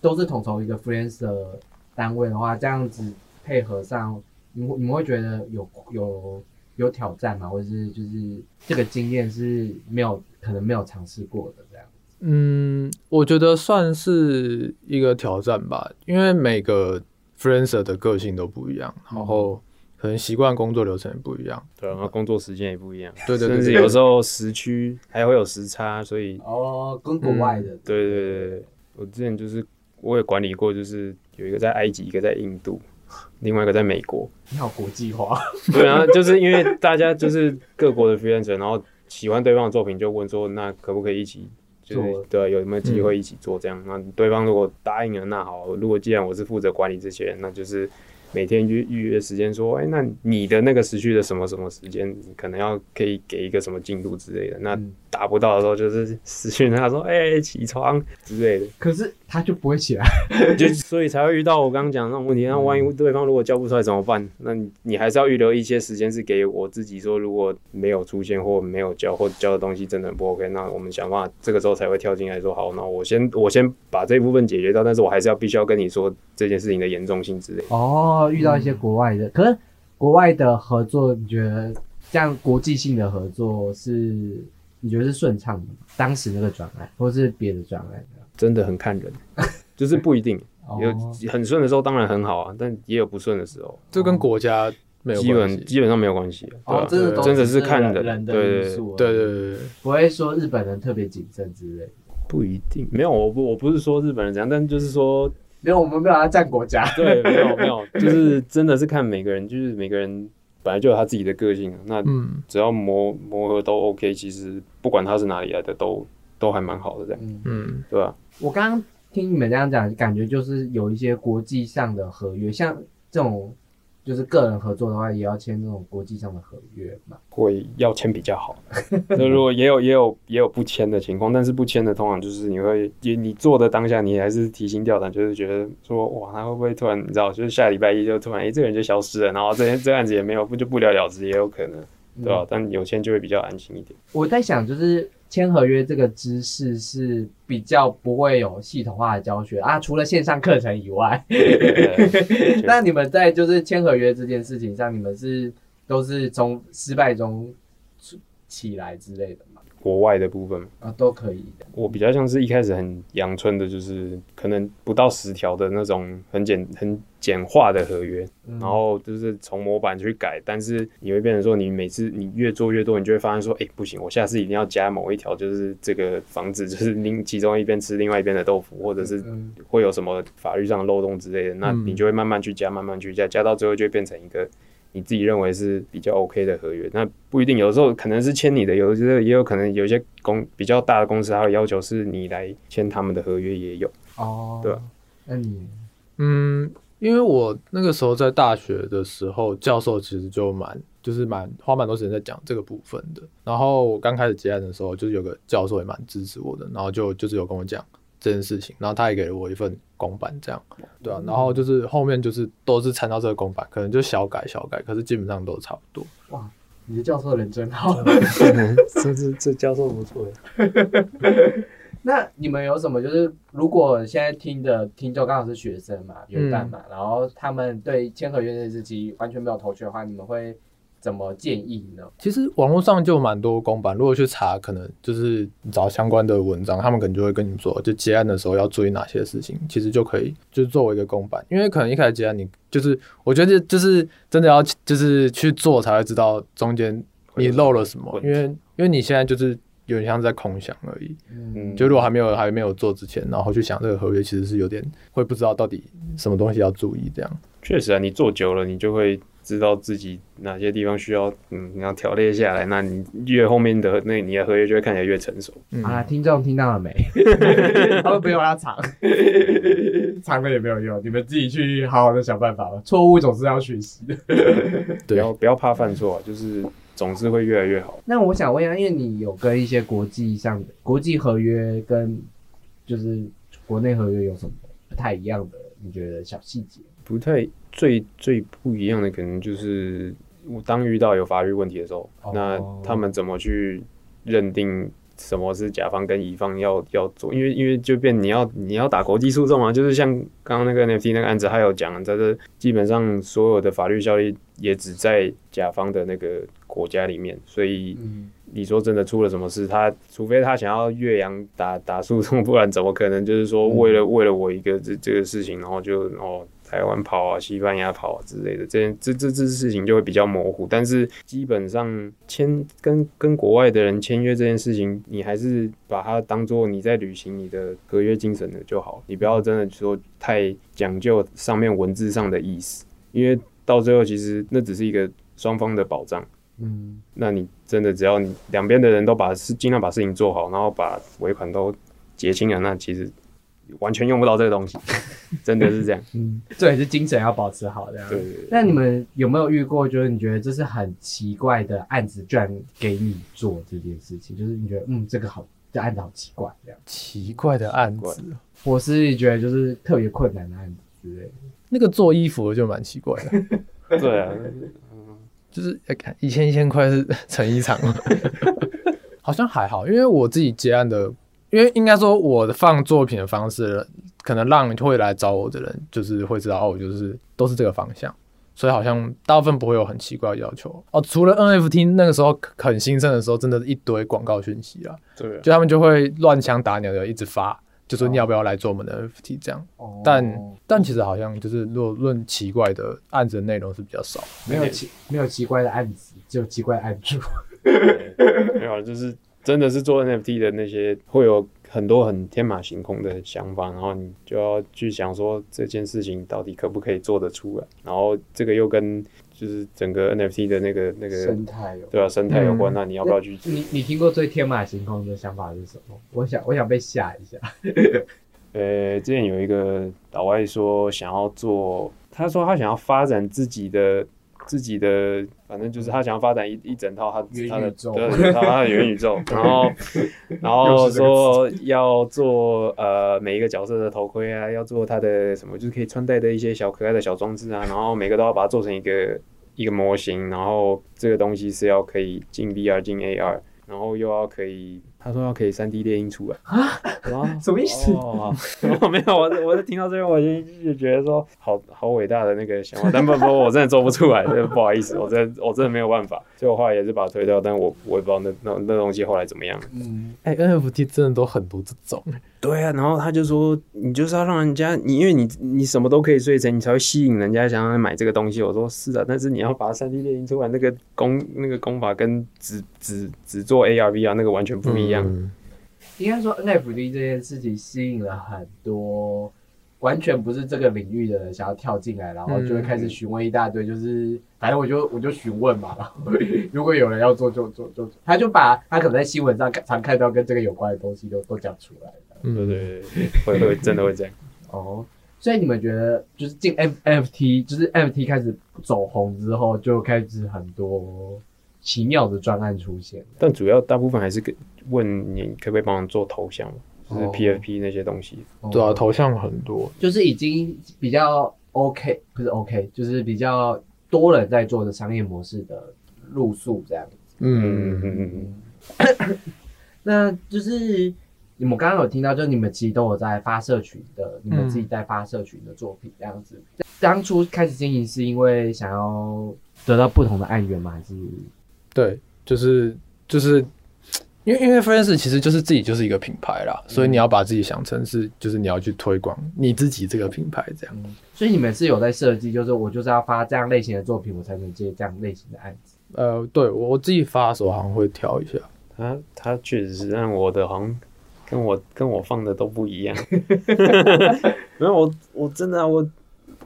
[SPEAKER 1] 都是统筹一个 freelance 的单位的话，这样子配合上，你们你们会觉得有有有挑战吗？或者是就是这个经验是没有可能没有尝试过的这样？
[SPEAKER 2] 嗯，我觉得算是一个挑战吧，因为每个 freelancer 的个性都不一样，然后可能习惯工作流程也不一样。
[SPEAKER 3] 对啊，然后工作时间也不一样，
[SPEAKER 2] 对对对
[SPEAKER 3] 甚至有时候时区还会有时差，所以
[SPEAKER 1] 哦，跟国外的，
[SPEAKER 3] 对对对对，我之前就是我也管理过，就是有一个在埃及，一个在印度，另外一个在美国。
[SPEAKER 1] 你好国际化，
[SPEAKER 3] 对啊，就是因为大家就是各国的 freelancer，然后喜欢对方的作品，就问说那可不可以一起，就是对啊有没有机会一起做这样？那对方如果答应了，那好，如果既然我是负责管理这些人，那就是每天预预约时间，说，哎、那你的那个时区的什么什么时间，你可能要可以给一个什么进度之类的。那
[SPEAKER 1] 嗯
[SPEAKER 3] 达不到的时候，就是私讯他说，哎、起床之类的。
[SPEAKER 1] 可是他就不会起来。
[SPEAKER 3] 就所以才会遇到我刚刚讲那种问题。那万一对方如果交不出来怎么办？那你你还是要预留一些时间，是给我自己说，如果没有出现或没有交或交的东西真的很不 OK，那我们想办法这个时候才会跳进来说，好，那我先我先把这一部分解决掉，但是我还是要必须要跟你说这件事情的严重性之类。
[SPEAKER 1] 哦，遇到一些国外的，可是国外的合作，你觉得这样国际性的合作是你觉得是顺畅的吗？当时那个转案，或是别的转案
[SPEAKER 3] 真的很看人，就是不一定，
[SPEAKER 1] 哦
[SPEAKER 3] 有很顺的时候当然很好啊，但也有不顺的时候，
[SPEAKER 2] 这跟国家没有
[SPEAKER 3] 基
[SPEAKER 2] 关系。
[SPEAKER 3] 本基本上没有关系啊，对
[SPEAKER 1] 真的都
[SPEAKER 3] 真的是看人
[SPEAKER 1] 人的
[SPEAKER 3] 对对
[SPEAKER 1] 因素
[SPEAKER 2] 对对对对，
[SPEAKER 1] 不会说日本人特别谨慎之类。
[SPEAKER 3] 不一定，没有，我不我不是说日本人怎样，但就是说
[SPEAKER 1] 没有，我们没有要占国家。
[SPEAKER 3] 对，没有没有，就是真的是看每个人，就是每个人本来就有他自己的个性啊。那
[SPEAKER 2] 嗯
[SPEAKER 3] 只要磨磨合都 OK，其实不管他是哪里来的，都都还蛮好的，这样
[SPEAKER 1] 嗯，
[SPEAKER 2] 嗯，
[SPEAKER 3] 对吧？
[SPEAKER 1] 我刚刚听你们这样讲，感觉就是有一些国际上的合约，像这种就是个人合作的话，也要签这种国际上的合约嘛。
[SPEAKER 3] 会要签比较好。那如果也有也有也有不签的情况，但是不签的通常就是你会你你做的当下，你还是提心吊胆，就是觉得说哇，他会不会突然你知道，就是下礼拜一就突然哎、诶这个人就消失了，然后这这案子也没有，不就不了了之，也有可能，对吧？但有签就会比较安心一点。
[SPEAKER 1] 我在想，就是签合约这个知识是比较不会有系统化的教学啊，除了线上课程以外。
[SPEAKER 3] 对
[SPEAKER 1] 那你们在就是签合约这件事情上，你们是都是从失败中起来之类的吗？
[SPEAKER 3] 国外的部分。
[SPEAKER 1] 啊，都可以的。
[SPEAKER 3] 我比较像是一开始很阳春的，就是可能不到十条的那种很简很简化的合约，
[SPEAKER 1] 嗯
[SPEAKER 3] 然后就是从模板去改，但是你会变成说，你每次你越做越多，你就会发现说，哎、不行，我下次一定要加某一条，就是这个防止就是另其中一边吃另外一边的豆腐，或者是
[SPEAKER 1] 嗯
[SPEAKER 3] 会有什么法律上的漏洞之类的，那
[SPEAKER 2] 嗯
[SPEAKER 3] 你就会慢慢去加，慢慢去加，加到最后就会变成一个你自己认为是比较 OK 的合约。那不一定，有时候可能是签你的，有时候也有可能有一些公比较大的公司，它的要求是你来签他们的合约，也有。
[SPEAKER 1] 哦，
[SPEAKER 3] 对吧
[SPEAKER 1] 那你
[SPEAKER 2] 嗯，因为我那个时候在大学的时候，教授其实就蛮就是蛮花蛮多时间在讲这个部分的。然后我刚开始接案的时候，就是有个教授也蛮支持我的，然后就就是有跟我讲这件事情，然后他也给了我一份公版，这样对啊。然后就是后面就是都是参照这个公版，可能就小改小改，可是基本上都差不多。
[SPEAKER 1] 哇你的教授人真好。
[SPEAKER 3] 这这这教授不错，
[SPEAKER 1] 那你们有什么？就是如果现在听的听众刚好是学生嘛，元旦嘛，然后他们对签合约这件事情完全没有头绪的话，你们会怎么建议呢？
[SPEAKER 2] 其实网络上就蛮多公版，如果去查，可能就是找相关的文章，他们可能就会跟你们说，就结案的时候要注意哪些事情，其实就可以就是作为一个公版，因为可能一开始结案你就是我觉得就是真的要就是去做才会知道中间你漏了什么，因为因为你现在就是有点像在空想而已，
[SPEAKER 1] 嗯，
[SPEAKER 2] 就如果还没有还没有做之前，然后去想这个合约，其实是有点会不知道到底什么东西要注意这样。
[SPEAKER 3] 确实啊，你做久了，你就会知道自己哪些地方需要，嗯，你要条列下来。那你越后面的那你的合约就会看起来越成熟。
[SPEAKER 2] 嗯
[SPEAKER 1] 好啦，听众听到了没？他们不用要藏，藏了也没有用，你们自己去好好的想办法吧。错误总是要学习的。
[SPEAKER 3] 不要不要怕犯错啊，就是总是会越来越好。
[SPEAKER 1] 那我想问一下，因为你有跟一些国际上的国际合约跟就是国内合约有什么不太一样的？你觉得小细节？
[SPEAKER 3] 不太最最不一样的可能就是我当遇到有法律问题的时候，
[SPEAKER 1] 哦
[SPEAKER 3] 那他们怎么去认定什么是甲方跟乙方要要做？因为因为就变你要你要打国际诉讼啊，就是像刚刚那个 NFT 那个案子，还有讲，在这基本上所有的法律效力也只在甲方的那个国家里面，所以
[SPEAKER 1] 嗯，
[SPEAKER 3] 你说真的出了什么事，他除非他想要越洋打打诉讼，不然怎么可能就是说为了、为了我一个这这个事情，然后就哦台湾跑啊、西班牙跑啊之类的，这这这这事情就会比较模糊。但是基本上签跟跟国外的人签约这件事情，你还是把它当做你在履行你的合约精神的就好，你不要真的说太讲究上面文字上的意思，因为到最后其实那只是一个双方的保障。
[SPEAKER 1] 嗯，
[SPEAKER 3] 那你真的只要你两边的人都把事尽量把事情做好，然后把尾款都结清了，那其实完全用不到这个东西，真的是这样。
[SPEAKER 1] 嗯，这也是精神要保持好这样。
[SPEAKER 3] 对对对。
[SPEAKER 1] 那你们有没有遇过，就是你觉得这是很奇怪的案子，居然给你做这件事情？就是你觉得，嗯，这个好，这案子好奇怪这样，
[SPEAKER 2] 奇怪的案子，
[SPEAKER 1] 我是你觉得就是特别困难的案子之类的。
[SPEAKER 2] 那个做衣服的就蛮奇怪的，
[SPEAKER 3] 对啊，
[SPEAKER 2] 就是一千一千块是成衣厂吗？好像还好，因为我自己接案的，因为应该说我的放作品的方式，可能让会来找我的人，就是会知道哦，我就是都是这个方向，所以好像大部分不会有很奇怪的要求哦。除了 NFT 那个时候很兴盛的时候，真的是一堆广告讯息啊，
[SPEAKER 3] 对啊，
[SPEAKER 2] 就他们就会乱枪打鸟的一直发，就说你要不要来做我们的 NFT 这样。
[SPEAKER 1] 哦
[SPEAKER 2] 但但其实好像就是如果论奇怪的案子的内容是比较少。
[SPEAKER 1] 没有奇没有奇怪的案子，只有奇怪的案主。
[SPEAKER 3] 没有，就是真的是做 NFT 的那些会有很多很天马行空的想法，然后你就要去想说这件事情到底可不可以做得出来，然后这个又跟就是整个 NFT 的那个那个
[SPEAKER 1] 生态有。
[SPEAKER 3] 对啊生态有关，
[SPEAKER 2] 嗯
[SPEAKER 3] 那你要不要去？
[SPEAKER 1] 你你听过最天马行空的想法是什么？我想我想被吓一下。
[SPEAKER 3] 呃，之前有一个老外说想要做，他说他想要发展自己的自己的，反正就是他想要发展一一整套他他的对他他的元宇宙，然后然后说要做呃每一个角色的头盔啊，要做他的什么就是可以穿戴的一些小可爱的小装置啊，然后每个都要把它做成一个一个模型，然后这个东西是要可以进 VR 进 AR，然后又要可以。他说要可以三 D 列印出来啊？
[SPEAKER 1] 什么意思
[SPEAKER 3] 哦，好 没有，我我是听到这边，我就就觉得说好好伟大的那个想法，但不不，我真的做不出来，真的不好意思，我真的我真的没有办法。最后后来也是把它推掉，但我我也不知道那那那东西后来怎么样。
[SPEAKER 1] 嗯，
[SPEAKER 2] 哎、n f t 真的都很多这种，
[SPEAKER 3] 对啊，然后他就说，你就是要让人家，你因为你你什么都可以睡成，你才会吸引人家想要买这个东西。我说是啊，但是你要把三 D 列印出来，那个功那个功法跟只只只做 AR VR 那个完全不一样。
[SPEAKER 2] 嗯
[SPEAKER 1] 应该说 NFT 这件事情吸引了很多完全不是这个领域的人想要跳进来，然后就会开始询问一大堆，就是反正我就我就询问嘛，然后如果有人要做就做就做，他就把他可能在新闻上常看到跟这个有关的东西都都讲出来了。
[SPEAKER 2] 嗯
[SPEAKER 3] 对对对，对会会真的会这样。
[SPEAKER 1] 哦，所以你们觉得就是进 N NFT，就是 NFT 开始走红之后，就开始很多奇妙的专案出现。
[SPEAKER 3] 但主要大部分还是跟问你可不可以帮忙做头像，就是
[SPEAKER 1] 哦
[SPEAKER 3] PFP 那些东西。
[SPEAKER 2] 对啊，
[SPEAKER 1] 哦
[SPEAKER 2] 头像很多，
[SPEAKER 1] 就是已经比较 OK，不是 OK，就是比较多人在做的商业模式的路数这样子。
[SPEAKER 3] 嗯
[SPEAKER 2] 嗯
[SPEAKER 3] 嗯嗯嗯，
[SPEAKER 1] 那就是你们刚刚有听到，就是你们其实都有在发社群的，你们自己在发社群的作品这样子。当初开始经营是因为想要得到不同的案源吗？还是
[SPEAKER 2] 对，就是就是。因为因为 Friends 其实就是自己就是一个品牌啦，所以你要把自己想成是，就是你要去推广你自己这个品牌这样。
[SPEAKER 1] 所以你们是有在设计，就是我就是要发这样类型的作品，我才能接这样类型的案子。
[SPEAKER 2] 呃，对我我自己发的时候好像会挑一下，
[SPEAKER 3] 他他确实是，但我的好像跟我跟我放的都不一样。没有我我真的啊、我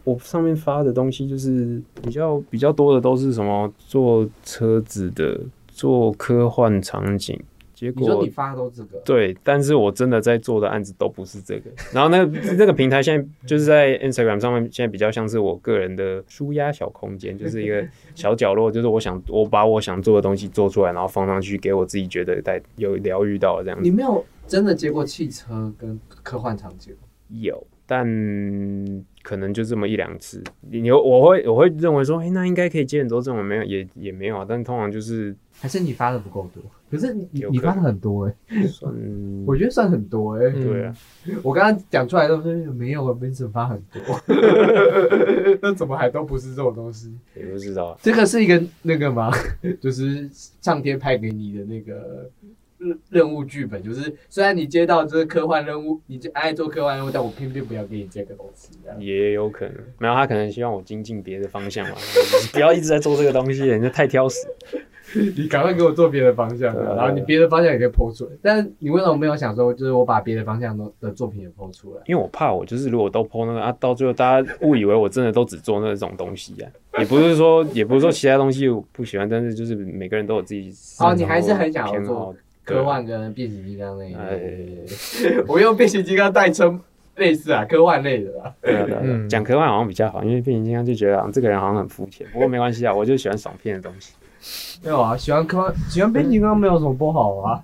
[SPEAKER 3] 我上面发的东西就是比较比较多的都是什么做车子的，做科幻场景，结果
[SPEAKER 1] 你说你发的都这个，
[SPEAKER 3] 对，但是我真的在做的案子都不是这个。然后那个那个平台现在就是在 Instagram 上面，现在比较像是我个人的舒压小空间，就是一个小角落，就是我想我把我想做的东西做出来，然后放上去，给我自己觉得在有疗愈到这样子。
[SPEAKER 1] 你没有真的接过汽车跟科幻场景？
[SPEAKER 3] 有，但可能就这么一两次。你有我会我会认为说，哎、那应该可以接很多这种没有也也没有啊，但通常就是
[SPEAKER 1] 还是你发的不够多？可是你你发的很多哎、
[SPEAKER 3] 算
[SPEAKER 1] 我觉得算很多哎、
[SPEAKER 2] 嗯
[SPEAKER 3] 对啊，
[SPEAKER 1] 我刚刚讲出来都是没有啊，Vincent 发很多，那怎么还都不是这种东西？
[SPEAKER 3] 也不知道啊。
[SPEAKER 1] 这个是一个那个吗？就是上天派给你的那个任任务剧本，就是虽然你接到这个科幻任务，你就爱做科幻任务，但我偏偏不要给你这个东西。
[SPEAKER 3] 也有可能，没有他可能希望我精进别的方向嘛，不要一直在做这个东西，人家太挑食。
[SPEAKER 1] 你赶快给我做别的方向然后你别的方向也可以剖出来。但你为什么没有想说，就是我把别的方向的的作品也剖出来？
[SPEAKER 3] 因为我怕我就是如果都 PO 那个啊，到最后大家误以为我真的都只做那种东西啊，也不是说也不是说其他东西我不喜欢，但是就是每个人都有自己
[SPEAKER 1] 哦你还是很想科幻跟变形金刚那一
[SPEAKER 3] 哎
[SPEAKER 1] 类，我用变形金刚代称类似啊，科幻类的啦。
[SPEAKER 3] 对啊对啊，啊
[SPEAKER 2] 嗯
[SPEAKER 3] 讲科幻好像比较好，因为变形金刚就觉得好像这个人好像很肤浅，不过没关系啊，我就喜欢爽片的东西。
[SPEAKER 1] 没有啊，喜欢科幻，喜欢变形金刚没有什么不好啊。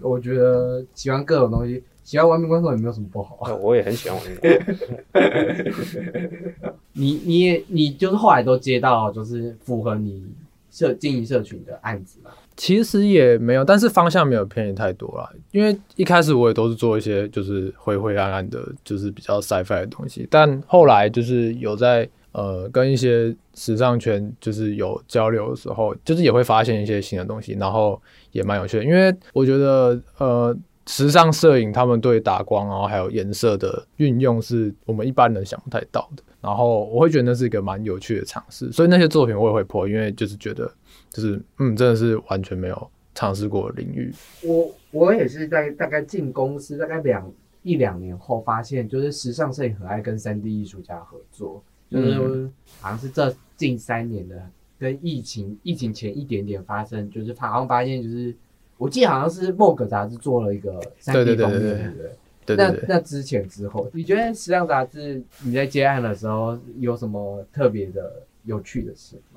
[SPEAKER 1] 我觉得喜欢各种东西，喜欢玩命关头也没有什么不好啊。
[SPEAKER 3] 我也很喜欢玩那个，
[SPEAKER 1] 你你也你就是后来都接到就是符合你社经营社群的案子嘛？
[SPEAKER 2] 其实也没有，但是方向没有偏移太多啦。因为一开始我也都是做一些就是灰灰暗暗的，就是比较 sci-fi 的东西，但后来就是有在呃跟一些时尚圈就是有交流的时候，就是也会发现一些新的东西，然后也蛮有趣的。因为我觉得呃时尚摄影他们对打光然后还有颜色的运用是我们一般人想不太到的。然后我会觉得那是一个蛮有趣的尝试，所以那些作品我也会破，因为就是觉得就是嗯，真的是完全没有尝试过的领域。
[SPEAKER 1] 我我也是在大概进公司大概两一两年后，发现就是时尚摄影很爱跟三 D 艺术家合作，就是好像是这近三年的，跟疫情疫情前一点点发生，就是好像发现就是我记得好像是 Vogue 杂志做了一个三 D
[SPEAKER 2] 对对
[SPEAKER 1] 封面，
[SPEAKER 2] 对对对
[SPEAKER 1] 对不对？
[SPEAKER 2] 对对对，
[SPEAKER 1] 那那之前之后，你觉得时尚杂志你在接案的时候有什么特别的有趣的事吗？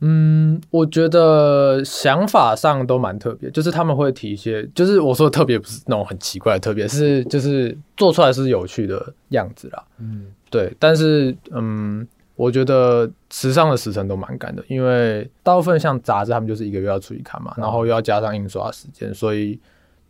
[SPEAKER 2] 嗯，我觉得想法上都蛮特别，就是他们会提一些，就是我说的特别不是那种很奇怪的特别，是就是做出来是有趣的样子啦。
[SPEAKER 1] 嗯，
[SPEAKER 2] 对，但是嗯，我觉得时尚的时程都蛮赶的，因为大部分像杂志，他们就是一个月要出一刊嘛，然后又要加上印刷时间，所以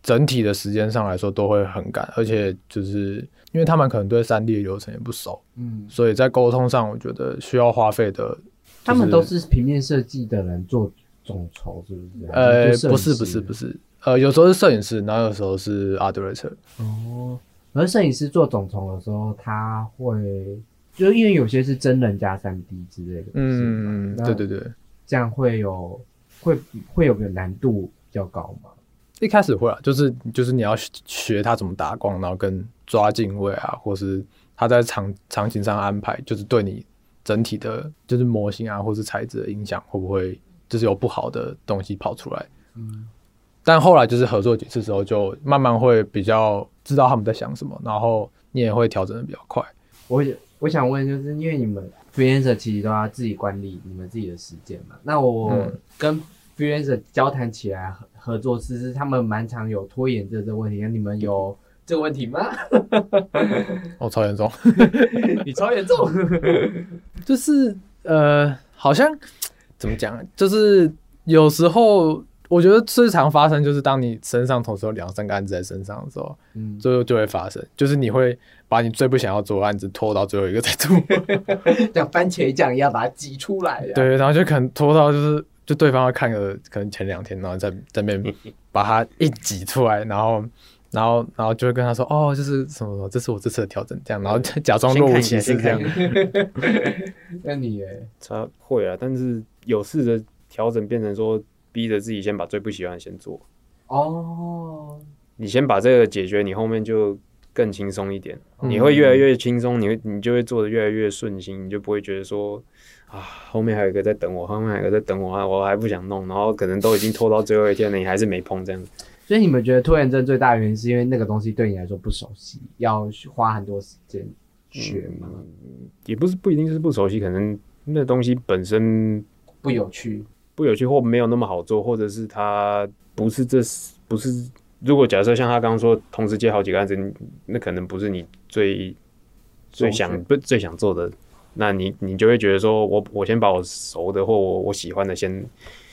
[SPEAKER 2] 整体的时间上来说都会很赶，而且就是因为他们可能对三 D 的流程也不熟，
[SPEAKER 1] 嗯，
[SPEAKER 2] 所以在沟通上，我觉得需要花费的。
[SPEAKER 1] 他们都是平面设计的人做总筹，是不是？
[SPEAKER 2] 呃不是不是不是，呃，有时候是摄影师，然后有时候是 art director。
[SPEAKER 1] 哦。而摄影师做总筹的时候，他会就因为有些是真人加三 D 之类的，
[SPEAKER 2] 嗯，
[SPEAKER 1] 那
[SPEAKER 2] 对对对，
[SPEAKER 1] 这样会有会会有个难度比较高嘛？
[SPEAKER 2] 一开始会啊，就是就是你要学学他怎么打光，然后跟抓镜位啊，或是他在场场景上安排，就是对你整体的，就是模型啊，或是材质的影响，会不会就是有不好的东西跑出来？
[SPEAKER 1] 嗯，
[SPEAKER 2] 但后来就是合作几次之后，就慢慢会比较知道他们在想什么，然后你也会调整的比较快。
[SPEAKER 1] 我我想问，就是因为你们 freelancer 其实都要自己管理你们自己的时间嘛，那我
[SPEAKER 2] 嗯
[SPEAKER 1] 跟 freelancer 交谈起来合合作，其实他们蛮常有拖延症这个问题，那你们有这个问题吗？
[SPEAKER 2] 哦，超严重。
[SPEAKER 1] 你超严重，
[SPEAKER 2] 就是呃，好像怎么讲啊，就是有时候我觉得最常发生，就是当你身上同时有两三个案子在身上的时候，
[SPEAKER 1] 嗯，
[SPEAKER 2] 最后就会发生，就是你会把你最不想要做的案子拖到最后一个再做，
[SPEAKER 1] 像番茄酱一样把它挤出来呀。
[SPEAKER 2] 对，然后就可能拖到就是就对方要看个可能前两天，然后在在那边把它一挤出来，然后。然后，然后就会跟他说：“哦，就是什么什么，这是我这次的调整，这样。”然后 假装若无其事这样。
[SPEAKER 1] 那你诶，
[SPEAKER 3] 他会啊，但是有试着调整，变成说逼着自己先把最不喜欢的先做，
[SPEAKER 1] 哦，
[SPEAKER 3] 你先把这个解决，你后面就更轻松一点，
[SPEAKER 2] 嗯
[SPEAKER 3] 你会越来越轻松，你会你就会做的越来越顺心，你就不会觉得说啊后面还有一个在等我，后面还有一个在等我啊，我还不想弄，然后可能都已经拖到最后一天了，你还是没碰这样子。
[SPEAKER 1] 所以你们觉得拖延症最大的原因是因为那个东西对你来说不熟悉，要花很多时间学吗？
[SPEAKER 3] 也不是不一定是不熟悉，可能那东西本身
[SPEAKER 1] 不有趣，
[SPEAKER 3] 不有趣或没有那么好做，或者是它不是这不是。如果假设像他刚刚说同时接好几个案子，那可能不是你最最想不最想做的，那你你就会觉得说我我先把我熟的或我我喜欢的先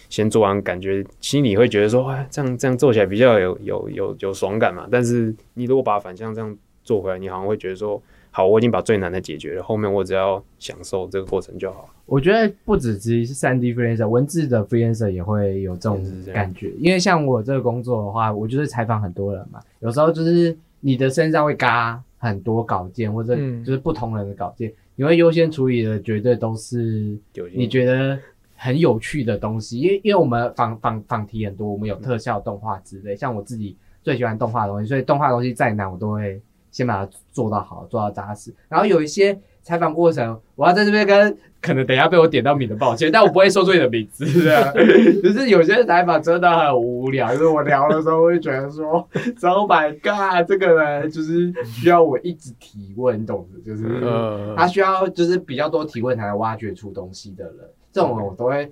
[SPEAKER 3] 先做完，感觉心里会觉得说，哎，这样这样做起来比较有有有有爽感嘛。但是你如果把反向这样做回来，你好像会觉得说，好，我已经把最难的解决了，后面我只要享受这个过程就好。
[SPEAKER 1] 我觉得不只只是三 D freelancer，文字的 freelancer 也会有这种感觉。因为像我这个工作的话，我就是采访很多人嘛，有时候就是你的身上会嘎很多稿件，或者
[SPEAKER 2] 嗯
[SPEAKER 1] 就是不同人的稿件，你会优先处理的绝对都是你觉得很有趣的东西。因为因为我们访访访题很多，我们有特效动画之类，像我自己最喜欢动画的东西，所以动画的东西再难我都会先把它做到好，做到扎实。然后有一些采访过程，我要在这边跟可能等一下被我点到名的，抱歉，但我不会说出你的名字，这样。就是有些采访真的很无聊，就是我聊的时候会觉得说，Oh my god，这个人就是需要我一直提问，你懂的，就是。
[SPEAKER 2] 呃，
[SPEAKER 1] 他需要就是比较多提问才能挖掘出东西的人，这种我都会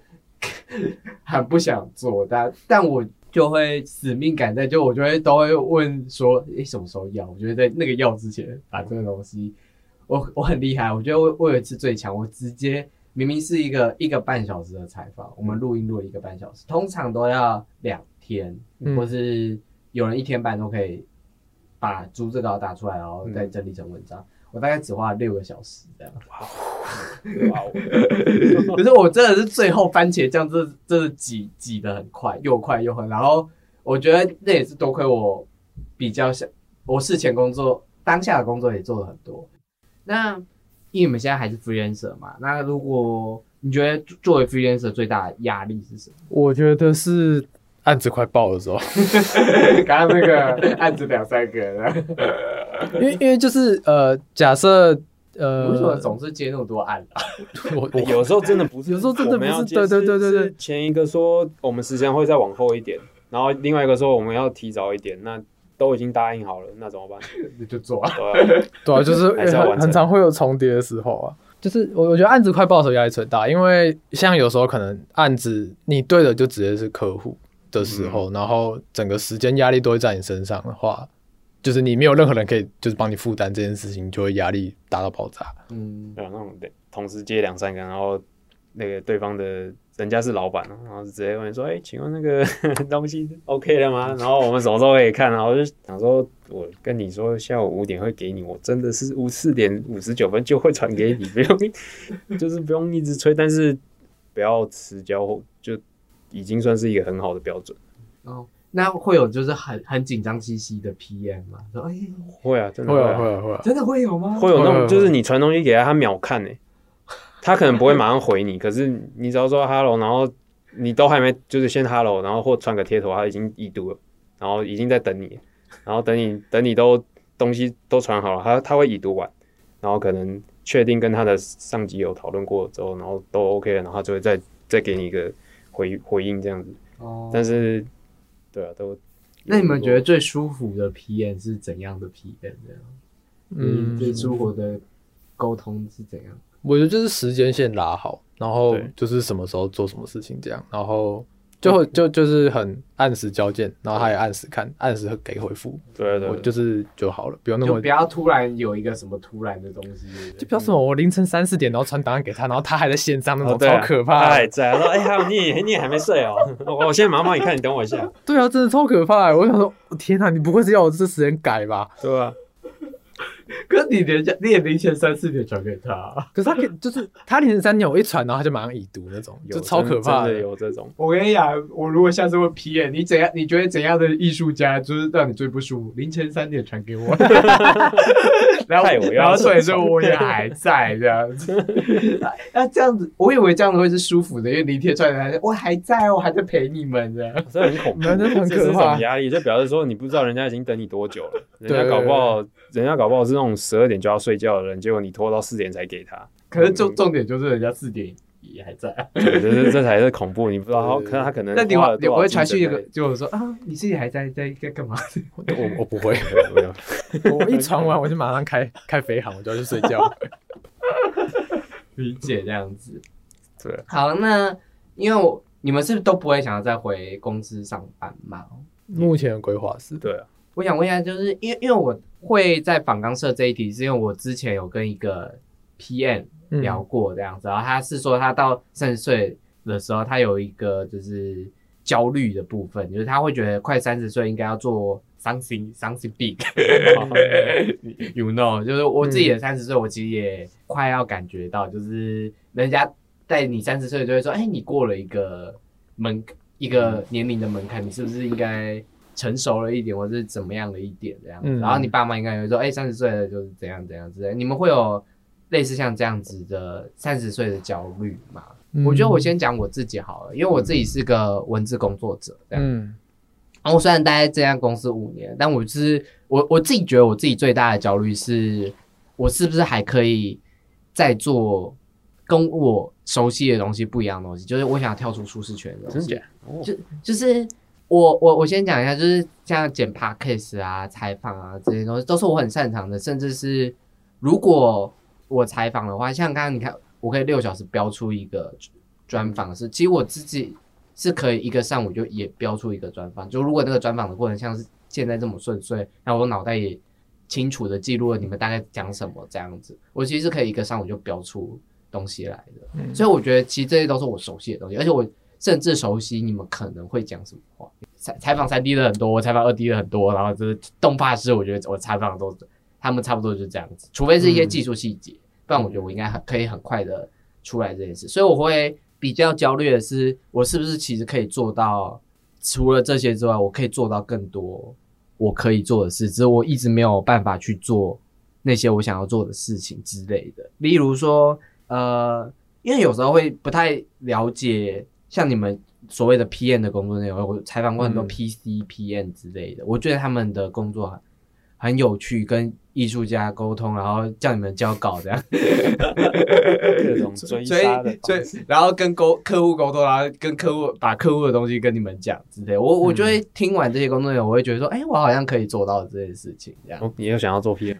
[SPEAKER 1] 很不想做，但但我就会使命感在，就我就会都会问说，诶、什么时候要？我觉得在那个要之前把这个东西，我我很厉害，我觉得我我有一次最强，我直接明明是一个一个半小时的采访，我们录音录了一个半小时，通常都要两天，
[SPEAKER 2] 嗯
[SPEAKER 1] 或是有人一天半都可以把逐字稿打出来，然后再整理成文章。我大概只花了六个小时这样，
[SPEAKER 3] 哇哦，
[SPEAKER 1] 可是我真的是最后番茄酱这这是挤挤的很快，又快又狠。然后我觉得那也是多亏我比较想，我事前工作当下的工作也做了很多。那因为你们现在还是 freelancer 嘛，那如果你觉得作为 freelancer 最大的压力是什么？
[SPEAKER 2] 我觉得是案子快爆的时候，
[SPEAKER 1] 刚刚那个案子两三个人，
[SPEAKER 2] 因为因为就是呃，假设呃，
[SPEAKER 1] 为什么总是接那么多案啊？
[SPEAKER 2] 我我
[SPEAKER 3] 有时候真的不是，
[SPEAKER 2] 有时候真的不是对对对对对
[SPEAKER 3] 前一个说我们时间会再往后一点，然后另外一个说我们要提早一点，那都已经答应好了，那怎么办？
[SPEAKER 1] 你就做啊。
[SPEAKER 3] 对啊，
[SPEAKER 2] 对啊，就是很很常会有重叠的时候啊。就是我我觉得案子快爆的时候压力最大，因为像有时候可能案子你对的就直接是客户的时候，然后整个时间压力都会在你身上的话，就是你没有任何人可以就是帮你负担这件事情，就会压力大到爆炸。
[SPEAKER 1] 嗯，
[SPEAKER 3] 对啊，那种对同时接两三个，然后那个对方的人家是老板，然后直接问说：“哎、请问那个 东西 OK 了吗？”然后我们什么时候可以看？然后我就想说，我跟你说下午五点会给你，我真的是五四点五十九分就会传给你，不用就是不用一直催，但是不要迟交，就已经算是一个很好的标准。
[SPEAKER 1] 哦，那会有就是很很紧张兮兮的 PM 吗？说哎，
[SPEAKER 3] 会啊，真的
[SPEAKER 2] 会啊
[SPEAKER 3] 啊
[SPEAKER 2] 会啊会啊，
[SPEAKER 1] 真的会有吗？
[SPEAKER 3] 会有那种，就是你传东西给他，他秒看呢、他可能不会马上回你，可是你只要说 hello，然后你都还没，就是先 hello，然后或传个贴图，他已经已读了，然后已经在等你，然后等你等你都东西都传好了，他他会已读完，然后可能确定跟他的上级有讨论过之后，然后都 OK 了，然后他就会再再给你一个回回应这样子，
[SPEAKER 1] 哦，
[SPEAKER 3] 但是对啊，都
[SPEAKER 1] 那你们觉得最舒服的 PM 是怎样的 PM 呢？嗯，最舒服的沟通是怎样？
[SPEAKER 2] 我觉得就是时间线拉好，然后
[SPEAKER 3] 对
[SPEAKER 2] 就是什么时候做什么事情这样，然后就会就就是很按时交件，然后他也按时看，按时给回复，
[SPEAKER 3] 对对对，
[SPEAKER 2] 我就是就好了，不用那么
[SPEAKER 1] 就不要突然有一个什么突然的东西，
[SPEAKER 2] 就不要什么我凌晨三四点然后传档案给他，然后他还在线上那种
[SPEAKER 3] 哦啊
[SPEAKER 2] 超可怕他。
[SPEAKER 3] 还在，他说：“哎、还有你也你也还没睡哦，我我现在马上帮你看，你等我一下。
[SPEAKER 2] 对啊，真的超可怕的。我想说，天哪，你不会是要我这时间改吧？”
[SPEAKER 3] 对啊，
[SPEAKER 1] 可是你连你也凌晨三四点传给他，
[SPEAKER 2] 可是他可以就是他凌晨三点我一传，然后他就马上已读那种，就超可怕
[SPEAKER 3] 真的有这种。
[SPEAKER 1] 我跟你讲，我如果下次问 PM，你怎样？你觉得怎样的艺术家就是让你最不舒服？凌晨三点传给我，然后然后所以说我也还在这样子。那这样子，我以为这样子会是舒服的，因为明天传来，我还在哦，我还在陪你们这样。
[SPEAKER 3] 这很恐怖，
[SPEAKER 2] 真的很
[SPEAKER 3] 这是一
[SPEAKER 2] 可怕
[SPEAKER 3] 种压力，就表示说你不知道人家已经等你多久了，人家搞不好，人家搞不好是那种十二点就要睡觉的人，结果你拖到四点才给他，
[SPEAKER 1] 可是重重点就是人家四点也还在啊。
[SPEAKER 3] 对这是这才是恐怖，你不知道他，可能他可能
[SPEAKER 1] 那你
[SPEAKER 3] 花了多少
[SPEAKER 1] 会你不会传讯
[SPEAKER 3] 精神在
[SPEAKER 1] 就说啊，你自己还在在在干嘛？
[SPEAKER 2] 我我不会，我 一传完我就马上开开飞航，我就要去睡觉。
[SPEAKER 1] 理解这样子。
[SPEAKER 3] 对，
[SPEAKER 1] 好，那因为我你们是不是都不会想要再回公司上班嘛？
[SPEAKER 2] 目前的规划是，
[SPEAKER 3] 对啊，
[SPEAKER 1] 我想问一下，就是因为因为我会在访纲设这一题，是因为我之前有跟一个 PM
[SPEAKER 2] 嗯。
[SPEAKER 1] 聊过这样子，然后他是说他到三十岁的时候，他有一个就是焦虑的部分，就是他会觉得快三十岁应该要做 something something big，you know，就是我自己的三十岁，我其实也快要感觉到，就是人家在你三十岁就会说，哎，你过了一个门一个年龄的门槛，你是不是应该成熟了一点，或是怎么样的一点这样子？
[SPEAKER 2] 嗯
[SPEAKER 1] 然后你爸妈应该也会说，哎，三十岁了就是怎样怎样之类。你们会有类似像这样子的三十岁的焦虑吗？
[SPEAKER 2] 嗯
[SPEAKER 1] 我觉得我先讲我自己好了，因为我自己是个文字工作者，这样。
[SPEAKER 2] 嗯
[SPEAKER 1] 然后我虽然待在这家公司五年，但我就是我我自己觉得我自己最大的焦虑是，我是不是还可以再做跟我熟悉的东西不一样的东西？就是我想跳出舒适圈的东西。
[SPEAKER 3] 真假？哦
[SPEAKER 1] 就就是我我我先讲一下，就是像剪 podcast 啊、采访啊这些东西，都是我很擅长的。甚至是如果我采访的话，像刚刚你看，我可以六小时标出一个专访，是其实我自己是可以一个上午就也标出一个专访。就如果那个专访的过程像是现在这么顺遂，那我脑袋也清楚的记录了你们大概讲什么这样子，我其实是可以一个上午就标出东西来的。
[SPEAKER 2] 嗯
[SPEAKER 1] 所以我觉得其实这些都是我熟悉的东西，而且我甚至熟悉你们可能会讲什么话。采采访三 D 的很多，我采访二 D 的很多，然后就是动画师，我觉得我采访都他们差不多就是这样子，除非是一些技术细节，不然我觉得我应该很可以很快的出来这件事。所以我会比较焦虑的是，我是不是其实可以做到除了这些之外，我可以做到更多我可以做的事，只是我一直没有办法去做那些我想要做的事情之类的。例如说，呃，因为有时候会不太了解像你们所谓的 PM 的工作内容，我采访过很多
[SPEAKER 2] 嗯。
[SPEAKER 1] PC、PM 之类的，我觉得他们的工作很很有趣，跟艺术家沟通，然后叫你们交稿这样。
[SPEAKER 3] 各种追杀的
[SPEAKER 1] 然后跟沟客户沟通，然后跟客户把客户的东西跟你们讲之类。我我就会听完这些工作内容，我会觉得说，哎、我好像可以做到这件事情，这样。
[SPEAKER 3] 哦，你又想要做 P，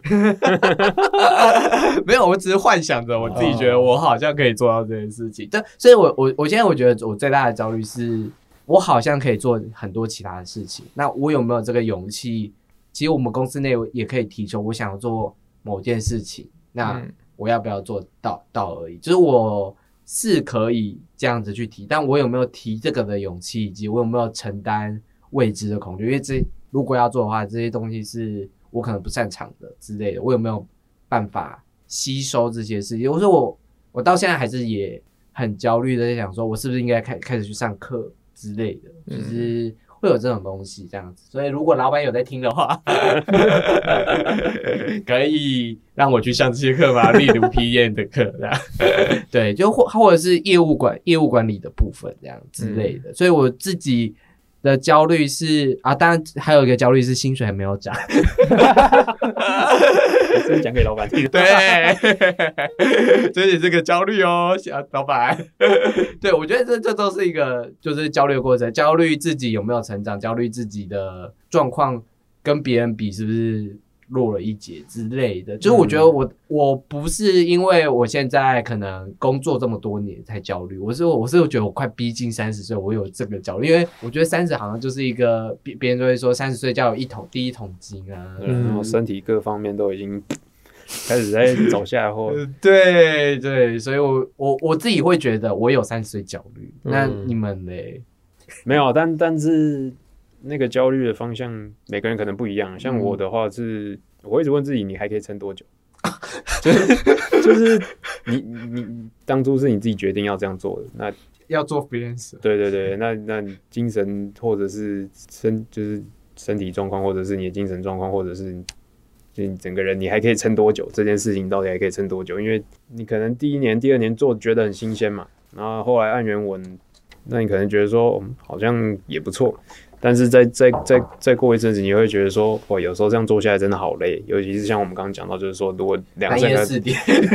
[SPEAKER 1] 没有，我只是幻想着我自己觉得我好像可以做到这件事情。但所以我，我我现在我觉得我最大的焦虑是，我好像可以做很多其他的事情。那我有没有这个勇气？其实我们公司内也可以提出，我想要做某件事情，那
[SPEAKER 2] 嗯
[SPEAKER 1] 我要不要做到到而已。就是我是可以这样子去提，但我有没有提这个的勇气，以及我有没有承担未知的恐惧？因为这如果要做的话，这些东西是我可能不擅长的之类的，我有没有办法吸收这些事情？我说我我到现在还是也很焦虑的，在想说我是不是应该开开始去上课之类的，
[SPEAKER 2] 嗯
[SPEAKER 1] 就是会有这种东西这样子。所以如果老板有在听的话，可以让我去上这些课吗？例如 PM 的课，这样 对，就或或者是业务管业务管理的部分这样之类的。所以我自己。的焦虑是啊，当然还有一个焦虑是薪水还没有涨，
[SPEAKER 3] 是讲给老板听？
[SPEAKER 1] 对，这也是个焦虑哦，小老板。对，我觉得这这都是一个就是焦虑的过程，焦虑自己有没有成长，焦虑自己的状况跟别人比是不是落了一截之类的。就是我觉得我、我不是因为我现在可能工作这么多年才焦虑，我是我是觉得我快逼近三十岁，我有这个焦虑，因为我觉得三十好像就是一个别别人都会说三十岁就要有一桶第一桶金啊，
[SPEAKER 3] 然后身体各方面都已经开始在 走下坡。
[SPEAKER 1] 呃 对对，所以我我我自己会觉得我有三十岁焦虑，那
[SPEAKER 3] 嗯
[SPEAKER 1] 你们嘞？
[SPEAKER 3] 没有，但但是那个焦虑的方向，每个人可能不一样。像
[SPEAKER 1] 嗯
[SPEAKER 3] 我的话是，我一直问自己，你还可以撑多久？就是就是你你你当初是你自己决定要这样做的，那
[SPEAKER 1] 要做 freelancer，
[SPEAKER 3] 对对对，那那精神或者是身就是身体状况，或者是你的精神状况，或者是就你整个人你还可以撑多久？这件事情到底还可以撑多久？因为你可能第一年、第二年做觉得很新鲜嘛，然后后来按原文，那你可能觉得说、嗯好像也不错，但是再再再再过一阵子，你会觉得说，哇，有时候这样做下来真的好累，尤其是像我们刚刚讲到，就是说如果两三个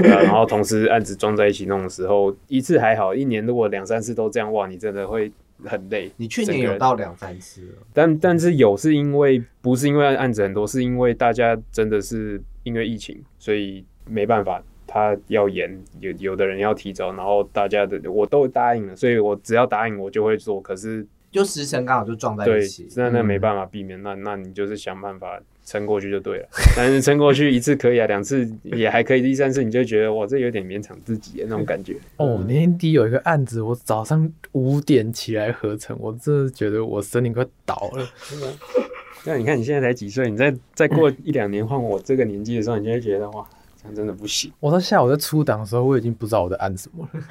[SPEAKER 3] 然后同时案子装在一起弄的时候，一次还好，一年如果两三次都这样，哇，你真的会很累。
[SPEAKER 1] 你去年有到两三次了，
[SPEAKER 3] 但但是有是因为不是因为案子很多，是因为大家真的是因为疫情，所以没办法，他要延，有有的人要提早，然后大家的我都答应了，所以我只要答应我就会做。可是
[SPEAKER 1] 就时辰刚好就撞在一起，，
[SPEAKER 3] 那那没办法避免，那那你就是想办法撑过去就对了。但是撑过去一次可以啊，两次也还可以，第三次你就觉得哇，这有点勉强自己的那种感觉。
[SPEAKER 2] 哦，那天第有一个案子，我早上五点起来合成，我真的觉得我身体快倒了。
[SPEAKER 3] 那你看你现在才几岁，你再再过一两年换我这个年纪的时候，你就会觉得哇，这样真的不行。
[SPEAKER 2] 我到下午在出档的时候，我已经不知道我在按什么了。